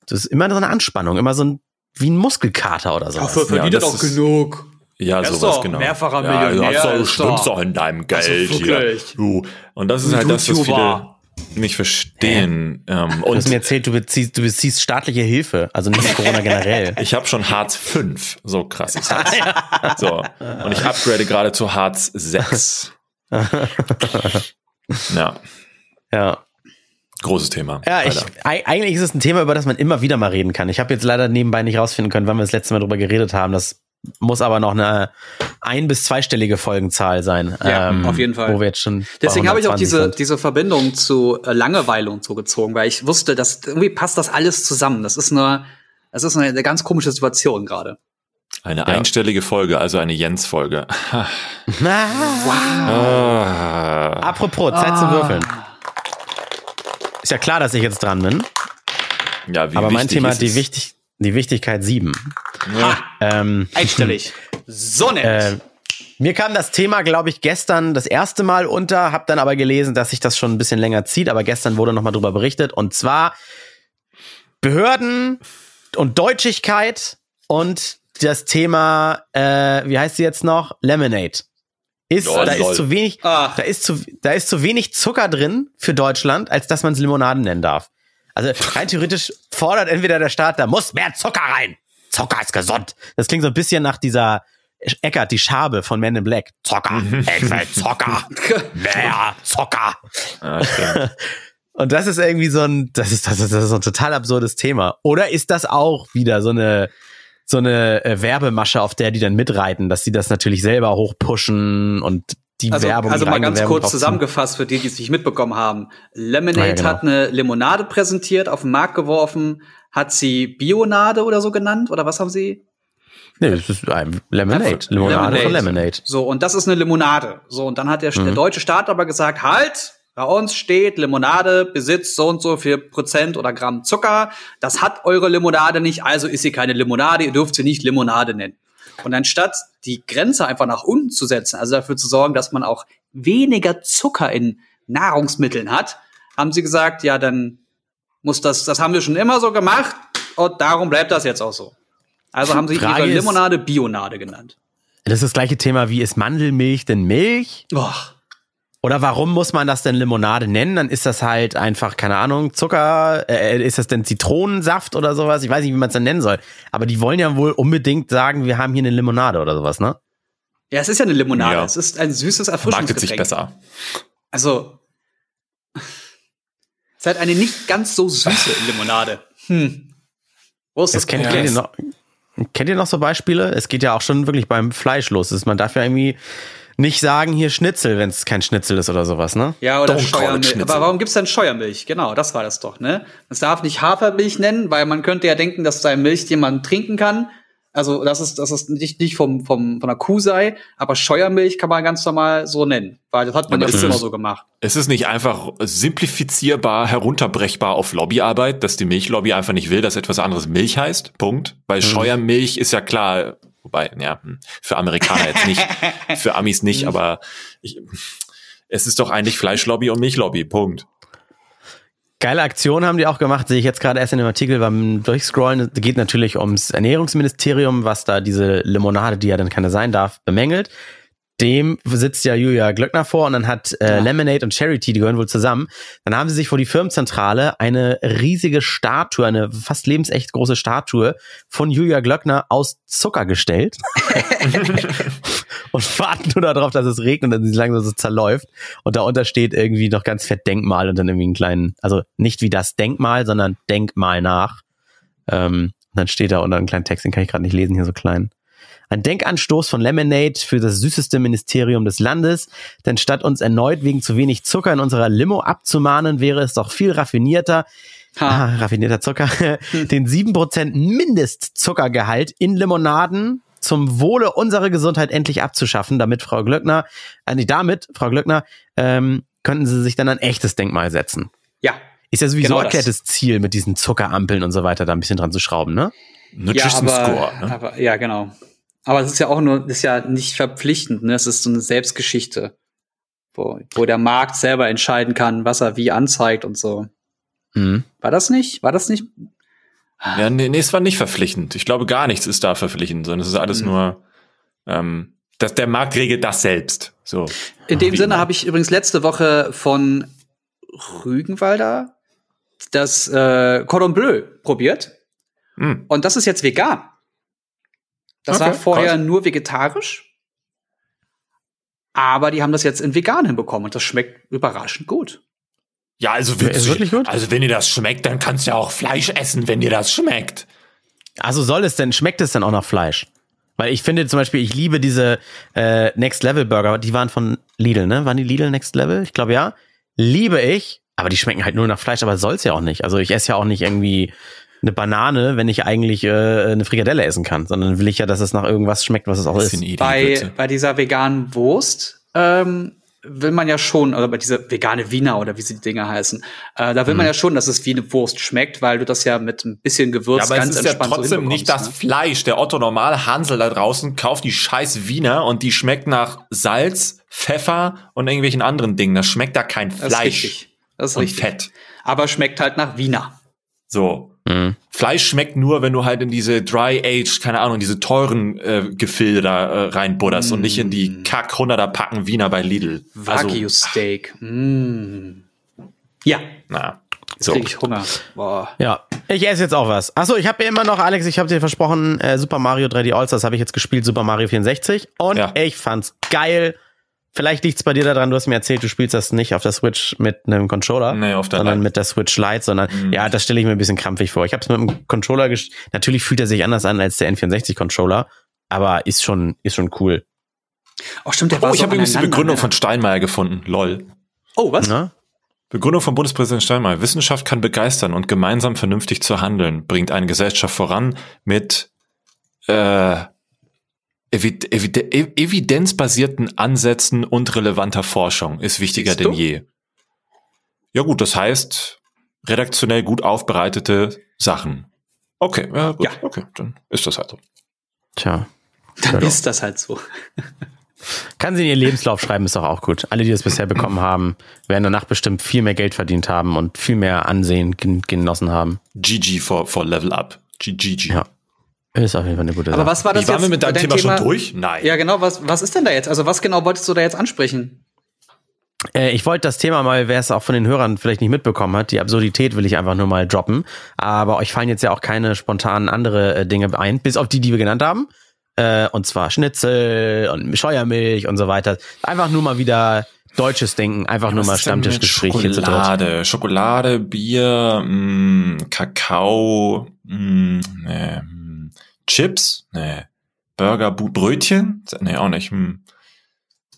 Das ist immer so eine Anspannung, immer so ein, wie ein Muskelkater oder so. Dafür verdient ja, auch genug. Ja, er sowas genau. Mehrfacher Millionär. Ja, du stimmst doch in deinem Geld also hier. Du. Und das ist halt das, was viele nicht verstehen. Ähm, du hast mir erzählt, du beziehst, du beziehst staatliche Hilfe, also nicht Corona generell. Ich habe schon Hartz 5, so krass ist das. so. Und ich upgrade gerade zu Hartz 6. ja. Ja. Großes Thema. Ja, ich, eigentlich ist es ein Thema, über das man immer wieder mal reden kann. Ich habe jetzt leider nebenbei nicht rausfinden können, wann wir das letzte Mal darüber geredet haben. Das muss aber noch eine ein- bis zweistellige Folgenzahl sein. Ja, auf jeden Fall. Wo wir jetzt schon. Deswegen habe ich auch 120 diese, sind. diese Verbindung zu äh, Langeweile und so gezogen, weil ich wusste, dass irgendwie passt das alles zusammen. Das ist eine, das ist eine, eine ganz komische Situation gerade. Eine einstellige Folge, also eine Jens-Folge. Ah. Apropos, Zeit zu würfeln. Ist ja klar, dass ich jetzt dran bin. Ja, wie aber mein Thema, ist die, wichtig, die Wichtigkeit sieben. Ähm, Einstellig. so nett. äh, mir kam das Thema, glaube ich, gestern das erste Mal unter, habe dann aber gelesen, dass sich das schon ein bisschen länger zieht, aber gestern wurde nochmal drüber berichtet. Und zwar Behörden und Deutschigkeit und das Thema, äh, wie heißt sie jetzt noch? Lemonade. Ist, Lol, da lol. ist zu wenig, Ach. da ist zu, da ist zu wenig Zucker drin für Deutschland, als dass man es Limonaden nennen darf. Also rein theoretisch fordert entweder der Staat, da muss mehr Zucker rein. Zucker ist gesund. Das klingt so ein bisschen nach dieser Eckart, die Schabe von Men in Black. Zucker, ich will Zucker, mehr Zucker. Stimmt. Und das ist irgendwie so ein, das ist, das ist, das ist so ein total absurdes Thema. Oder ist das auch wieder so eine, so eine äh, Werbemasche, auf der die dann mitreiten, dass sie das natürlich selber hochpushen und die Also, Werbung. also mal ganz Werbung kurz zusammengefasst für die, die es nicht mitbekommen haben. Lemonade Ah, ja, genau. hat eine Limonade präsentiert, auf den Markt geworfen, hat sie Bionade oder so genannt oder was haben sie? Nee, das ist ein Lemonade. Einfach Limonade von Lemonade. So, und das ist eine Limonade. So, und dann hat der, der deutsche Staat aber gesagt, halt, bei uns steht Limonade besitzt so und so viel Prozent oder Gramm Zucker. Das hat eure Limonade nicht, also ist sie keine Limonade, ihr dürft sie nicht Limonade nennen. Und anstatt die Grenze einfach nach unten zu setzen, also dafür zu sorgen, dass man auch weniger Zucker in Nahrungsmitteln hat, haben sie gesagt, ja, dann muss das, das haben wir schon immer so gemacht und darum bleibt das jetzt auch so. Also haben sie Frage ihre Limonade Bionade genannt. Das ist das gleiche Thema wie ist Mandelmilch denn Milch? Och. Oder warum muss man das denn Limonade nennen? Dann ist das halt einfach, keine Ahnung, Zucker, äh, ist das denn Zitronensaft oder sowas? Ich weiß nicht, wie man es dann nennen soll. Aber die wollen ja wohl unbedingt sagen, wir haben hier eine Limonade oder sowas, ne? Ja, es ist ja eine Limonade. Ja. Es ist ein süßes Marktet Erfrischungsgetränk. sich besser. Also, es ist halt eine nicht ganz so süße Limonade. Hm. Wo ist das Das kennt, kennt, ihr noch, kennt ihr noch so Beispiele? Es geht ja auch schon wirklich beim Fleisch los. Man darf ja irgendwie nicht sagen, hier Schnitzel, wenn es kein Schnitzel ist oder sowas, ne? Ja, oder Don't Scheuermilch. Aber warum gibt's denn Scheuermilch? Genau, das war das doch, ne? Es darf nicht Hafermilch nennen, weil man könnte ja denken, dass seine Milch die man trinken kann. Also, das ist, das ist nicht, nicht vom, vom, von der Kuh sei, aber Scheuermilch kann man ganz normal so nennen. Weil das hat man Aber ist immer es- so gemacht. Es ist nicht einfach simplifizierbar, herunterbrechbar auf Lobbyarbeit, dass die Milchlobby einfach nicht will, dass etwas anderes Milch heißt. Punkt. Weil Scheuermilch ist ja klar, wobei, ja, hm, für Amerikaner jetzt nicht, für Amis nicht, aber ich, es ist doch eigentlich Fleischlobby und Milchlobby. Punkt. Geile Aktion haben die auch gemacht, sehe ich jetzt gerade erst in dem Artikel beim Durchscrollen. Es geht natürlich ums Ernährungsministerium, was da diese Limonade, die ja dann keine sein darf, bemängelt. Dem sitzt ja Julia Glöckner vor und dann hat äh, Ja. Lemonade und Charity, die gehören wohl zusammen. Dann haben sie sich vor die Firmenzentrale eine riesige Statue, eine fast lebensecht große Statue von Julia Glöckner aus Zucker gestellt. und warten nur darauf, dass es regnet und sie langsam so zerläuft. Und darunter steht irgendwie noch ganz fett Denkmal und dann irgendwie einen kleinen, also nicht wie das Denkmal, sondern Denkmal nach. Ähm, und dann steht da unter einen kleinen Text, den kann ich gerade nicht lesen, hier so klein. Ein Denkanstoß von Lemonade für das süßeste Ministerium des Landes. Denn statt uns erneut wegen zu wenig Zucker in unserer Limo abzumahnen, wäre es doch viel raffinierter, Ha. ah, raffinierter Zucker, den 7% Mindestzuckergehalt in Limonaden zum Wohle unserer Gesundheit endlich abzuschaffen, damit Frau Glöckner, äh, nee, damit, Frau Glöckner, ähm, könnten sie sich dann ein echtes Denkmal setzen. Ja. Ist ja sowieso Genau das. erklärtes Ziel, mit diesen Zuckerampeln und so weiter da ein bisschen dran zu schrauben, ne? Nutrition ja, aber, Score. Ne? aber ja, genau. Aber es ist ja auch nur, ist ja nicht verpflichtend, ne? Es ist so eine Selbstgeschichte, wo, wo der Markt selber entscheiden kann, was er wie anzeigt und so. Mhm. War das nicht? War das nicht? Ja, nee, nee, es war nicht verpflichtend. Ich glaube, gar nichts ist da verpflichtend, sondern es ist alles Mhm. nur, ähm, dass der Markt regelt das selbst. So. In dem Wie Sinne habe ich übrigens letzte Woche von Rügenwalder das äh, Cordon Bleu probiert. Hm. Und das ist jetzt vegan. Das Okay, war vorher krass. nur vegetarisch. Aber die haben das jetzt in vegan hinbekommen und das schmeckt überraschend gut. Ja, also Ist wirklich gut? Also wenn dir das schmeckt, dann kannst du ja auch Fleisch essen, wenn dir das schmeckt. Also soll es denn, schmeckt es denn auch nach Fleisch? Weil ich finde zum Beispiel, ich liebe diese äh, Next Level Burger, die waren von Lidl, ne? Waren die Lidl Next Level? Ich glaube ja. Liebe ich, aber die schmecken halt nur nach Fleisch, aber soll's ja auch nicht. Also ich esse ja auch nicht irgendwie eine Banane, wenn ich eigentlich äh, eine Frikadelle essen kann, sondern will ich ja, dass es nach irgendwas schmeckt, was es auch ist. Bei, bei dieser veganen Wurst ähm, will man ja schon, oder bei dieser vegane Wiener oder wie sie die Dinger heißen, äh, da will man mhm. ja schon, dass es wie eine Wurst schmeckt, weil du das ja mit ein bisschen Gewürz ja, aber ganz es ist entspannt ja trotzdem so nicht das ne? Fleisch. Der Otto Normal Hansel da draußen kauft die scheiß Wiener und die schmeckt nach Salz, Pfeffer und irgendwelchen anderen Dingen. Das schmeckt da kein Fleisch. Das ist richtig. Das ist und richtig. Fett. Aber schmeckt halt nach Wiener. So. Mhm. Fleisch schmeckt nur, wenn du halt in diese Dry Age, keine Ahnung, diese teuren äh, Gefilde da äh, reinbudderst mm. und nicht in die mm. Kack 100er Packen Wiener bei Lidl. Wagyu also, Steak. Mm. Ja. Na. So. krieg ich Hunger. Boah. Ja, ich esse jetzt auch was. Achso, ich habe ja immer noch, Alex, ich habe dir versprochen, äh, Super Mario 3D All-Stars habe ich jetzt gespielt, Super Mario 64. Und ja. ich fand's geil. Vielleicht liegt's bei dir daran, du hast mir erzählt, du spielst das nicht auf der Switch mit einem Controller, nee, auf der sondern Lite. mit der Switch Lite, sondern mhm. ja, das stelle ich mir ein bisschen krampfig vor. Ich habe es mit dem Controller gesch Natürlich fühlt er sich anders an als der N64 Controller, aber ist schon ist schon cool. Oh, stimmt, der war oh, ich habe übrigens die Begründung ja. von Steinmeier gefunden. Lol. Oh, was? Na? Begründung von Bundespräsident Steinmeier. Wissenschaft kann begeistern und gemeinsam vernünftig zu handeln, bringt eine Gesellschaft voran mit äh, evidenzbasierten Ansätzen und relevanter Forschung ist wichtiger denn je. Ja gut, das heißt redaktionell gut aufbereitete Sachen. Okay, ja, gut, ja. okay, dann ist das halt so. Tja. Dann ist das halt so. Kann sie in ihr Lebenslauf schreiben, ist doch auch gut. Alle, die das bisher bekommen haben, werden danach bestimmt viel mehr Geld verdient haben und viel mehr Ansehen genossen haben. GG for, for Level Up. GG. Ja. Ist auf jeden Fall eine gute Sache. Aber was war das Wie, waren wir mit deinem Thema, Thema, schon durch? Nein. Ja, genau. Was, was ist denn da jetzt? Also, was genau wolltest du da jetzt ansprechen? Äh, ich wollte das Thema mal, wer es auch von den Hörern vielleicht nicht mitbekommen hat, die Absurdität will ich einfach nur mal droppen. Aber euch fallen jetzt ja auch keine spontanen andere äh, Dinge ein, bis auf die, die wir genannt haben. Äh, und zwar Schnitzel und Scheuermilch und so weiter. Einfach nur mal wieder deutsches Denken, einfach ja, nur mal Stammtischgespräch. Schokolade, Schokolade, Bier, mh, mm, Kakao, mh, mm, nee, Chips? Nee. Burger, Brötchen? Nee, auch nicht. Hm.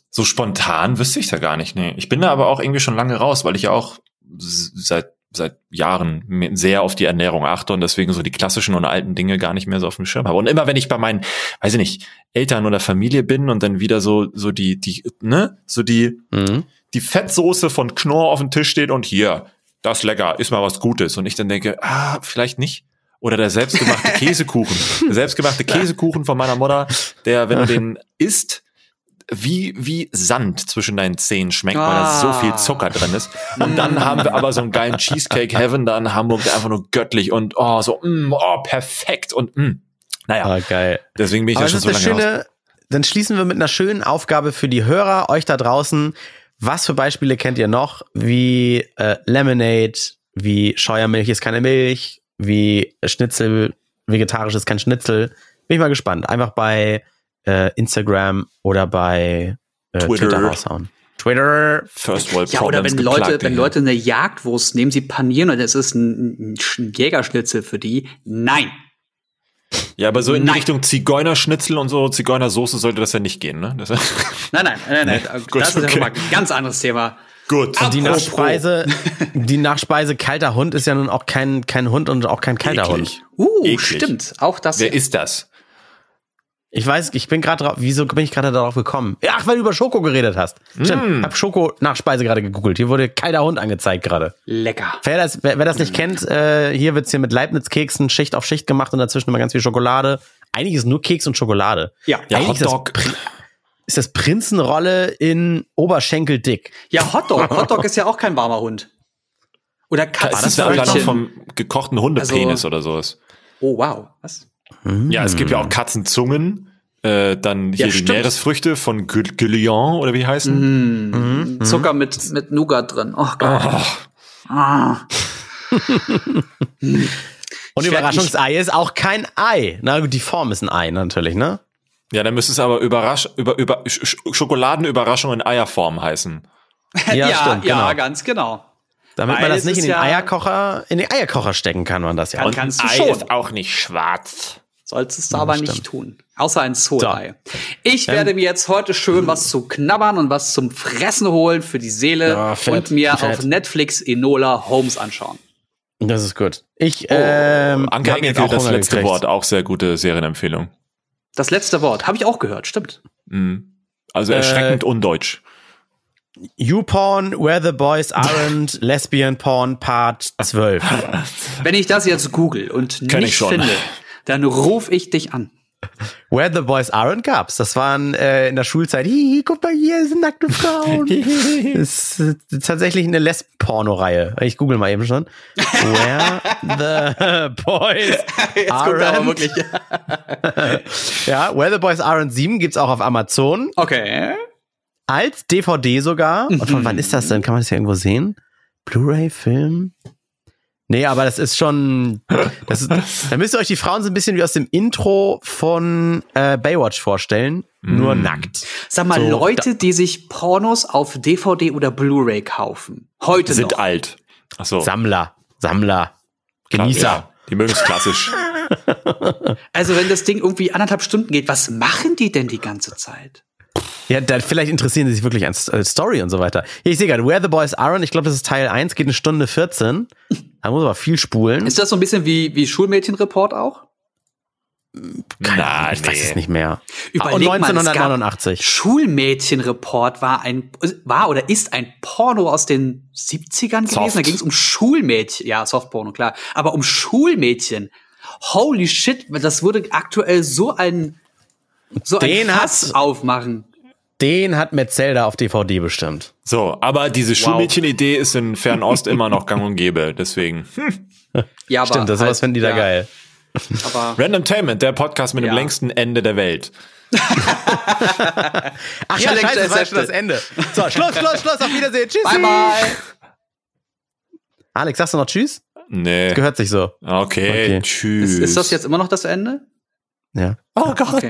So spontan wüsste ich da gar nicht. Nee. Ich bin da aber auch irgendwie schon lange raus, weil ich ja auch seit seit Jahren sehr auf die Ernährung achte und deswegen so die klassischen und alten Dinge gar nicht mehr so auf dem Schirm habe. Und immer wenn ich bei meinen, weiß ich nicht, Eltern oder Familie bin und dann wieder so so die die ne, so die mhm. die Fettsoße von Knorr auf dem Tisch steht und hier, das lecker, ist mal was Gutes und ich dann denke, ah, vielleicht nicht. Oder der selbstgemachte Käsekuchen. Der selbstgemachte Käsekuchen von meiner Mutter, der, wenn du den isst, wie, wie Sand zwischen deinen Zähnen schmeckt, ah. weil da so viel Zucker drin ist. Und dann haben wir aber so einen geilen Cheesecake Heaven da in Hamburg, der einfach nur göttlich und oh, so, mm, oh, perfekt und mm. Naja, ah, geil. deswegen bin ich aber ja schon so lange schöne, raus. Dann schließen wir mit einer schönen Aufgabe für die Hörer, euch da draußen. Was für Beispiele kennt ihr noch? Wie äh, Lemonade, wie Scheuermilch ist keine Milch, wie Schnitzel, vegetarisch ist kein Schnitzel. Bin ich mal gespannt. Einfach bei äh, Instagram oder bei äh, Twitter. Twitter raushauen. Twitter. First World Ja, oder wenn Leute, wenn Leute eine Jagdwurst nehmen, sie panieren und es ist ein, ein Jägerschnitzel für die. Nein. Ja, aber so in nein. Richtung Zigeunerschnitzel und so, Zigeunersoße sollte das ja nicht gehen, ne? Das nein, nein, nein, nein, nein. Nee? Gut, das ist okay. ja nochmal ein ganz anderes Thema. Gut. Und die Nachspeise, die Nachspeise kalter Hund ist ja nun auch kein, kein Hund und auch kein kalter Eklig. Hund. Uh, Eklig. stimmt. Auch das. Wer ist das? Ich weiß, ich bin gerade drauf, wieso bin ich gerade darauf gekommen? Ach, weil du über Schoko geredet hast. Stimmt, mm. hab Schoko Nachspeise gerade gegoogelt. Hier wurde kalter Hund angezeigt gerade. Lecker. Wer das, wer, wer das nicht mm. kennt, äh, hier wird's hier mit Leibniz-Keksen Schicht auf Schicht gemacht und dazwischen immer ganz viel Schokolade. Eigentlich ist nur Keks und Schokolade. Ja, ja Hotdog ist das Prinzenrolle in Oberschenkel dick. Ja, Hotdog. Hotdog ist ja auch kein warmer Hund. Oder Katzenbrötchen. Das ist ja noch vom gekochten Hundepenis also, oder sowas. Oh, wow. Was? Ja, es gibt ja auch Katzenzungen. Äh, dann hier ja, die Meeresfrüchte von Guillon oder wie heißen? Mhm. Mhm. Zucker mit, mit Nougat drin. Oh Gott. Oh. Ah. Und Überraschungsei ist auch kein Ei. Na gut, die Form ist ein Ei natürlich, ne? Ja, dann müsste es aber Überrasch über, über Schokoladenüberraschung in Eierform heißen. ja, ja, stimmt, ja genau. ganz genau. Damit Weil man das nicht in den ja Eierkocher, in den Eierkocher stecken kann, man das ja. Kann, Und kannst du Ei schon. ist auch nicht schwarz. Solltest du Ja, aber stimmt. nicht tun. Außer ein Soulei. Ich werde mir jetzt heute schön was zu knabbern und was zum Fressen holen für die Seele Ja, fett, und mir fett. auf Netflix Enola Holmes anschauen. Das ist gut. Ich, Oh, ähm, Anke hab jetzt Engelke, auch das letzte gekriegt. Wort, auch sehr gute Serienempfehlung. Das letzte Wort habe ich auch gehört, stimmt. Mhm. Also Äh, erschreckend undeutsch. YouPorn, Where the Boys Aren't, Lesbian Porn, Part 12. Wenn ich das jetzt google und Kenn ich nicht schon. finde, dann rufe ich dich an. Where the Boys Aren't gab's. Das waren äh, in der Schulzeit. Hihi, guck mal hier, sind nackte Frauen. das ist äh, tatsächlich eine Lesb-Porno-Reihe. Ich google mal eben schon. Where the Boys Jetzt Aren't. wirklich. Ja, Where the Boys Aren't 7 gibt's auch auf Amazon. Okay. Als DVD sogar. Und von Mhm. wann ist das denn? Kann man das hier irgendwo sehen? Blu-ray, Film? Nee, aber das ist schon. Das ist, da müsst ihr euch die Frauen so ein bisschen wie aus dem Intro von äh, Baywatch vorstellen. Nur Mm. nackt. Sag mal, So, Leute, die sich Pornos auf DVD oder Blu-ray kaufen. Heute Sind noch. alt. Ach so. Sammler, Sammler, Klar, Genießer. Ja, die mögen es klassisch. Also wenn das Ding irgendwie anderthalb Stunden geht, was machen die denn die ganze Zeit? Ja, da, vielleicht interessieren sie sich wirklich an äh, Story und so weiter. Hier, ich sehe gerade, Where the Boys Aren't, ich glaube, das ist Teil 1, geht eine Stunde 14. Da muss aber viel spulen. Ist das so ein bisschen wie, wie Schulmädchenreport auch? Keine Ahnung, ich weiß nee. es nicht mehr. Überleg und mal, es gab 1989. Schulmädchenreport war ein war oder ist ein Porno aus den 70ern gewesen. Soft. Da ging es um Schulmädchen. Ja, Softporno, klar. Aber um Schulmädchen. Holy shit, das würde aktuell so ein so ein Den Fass hat's- aufmachen. Den hat Metzelda auf DVD bestimmt. So, aber diese Schulmädchen-Idee ist in Fernost immer noch gang und gäbe. Deswegen. Ja, aber Stimmt, das halt, sowas finden die da ja, geil. Aber Randomtainment, der Podcast mit Ja. dem längsten Ende der Welt. Ach ja, scheiße, das war das schon das Ende. So, Schluss, Schluss, Schluss, auf Wiedersehen. Tschüss. bye bye. Alex, sagst du noch Tschüss? Nee. Gehört sich so. Okay, Okay. tschüss. Ist, ist das jetzt immer noch das Ende? Ja. Oh Gott. Okay.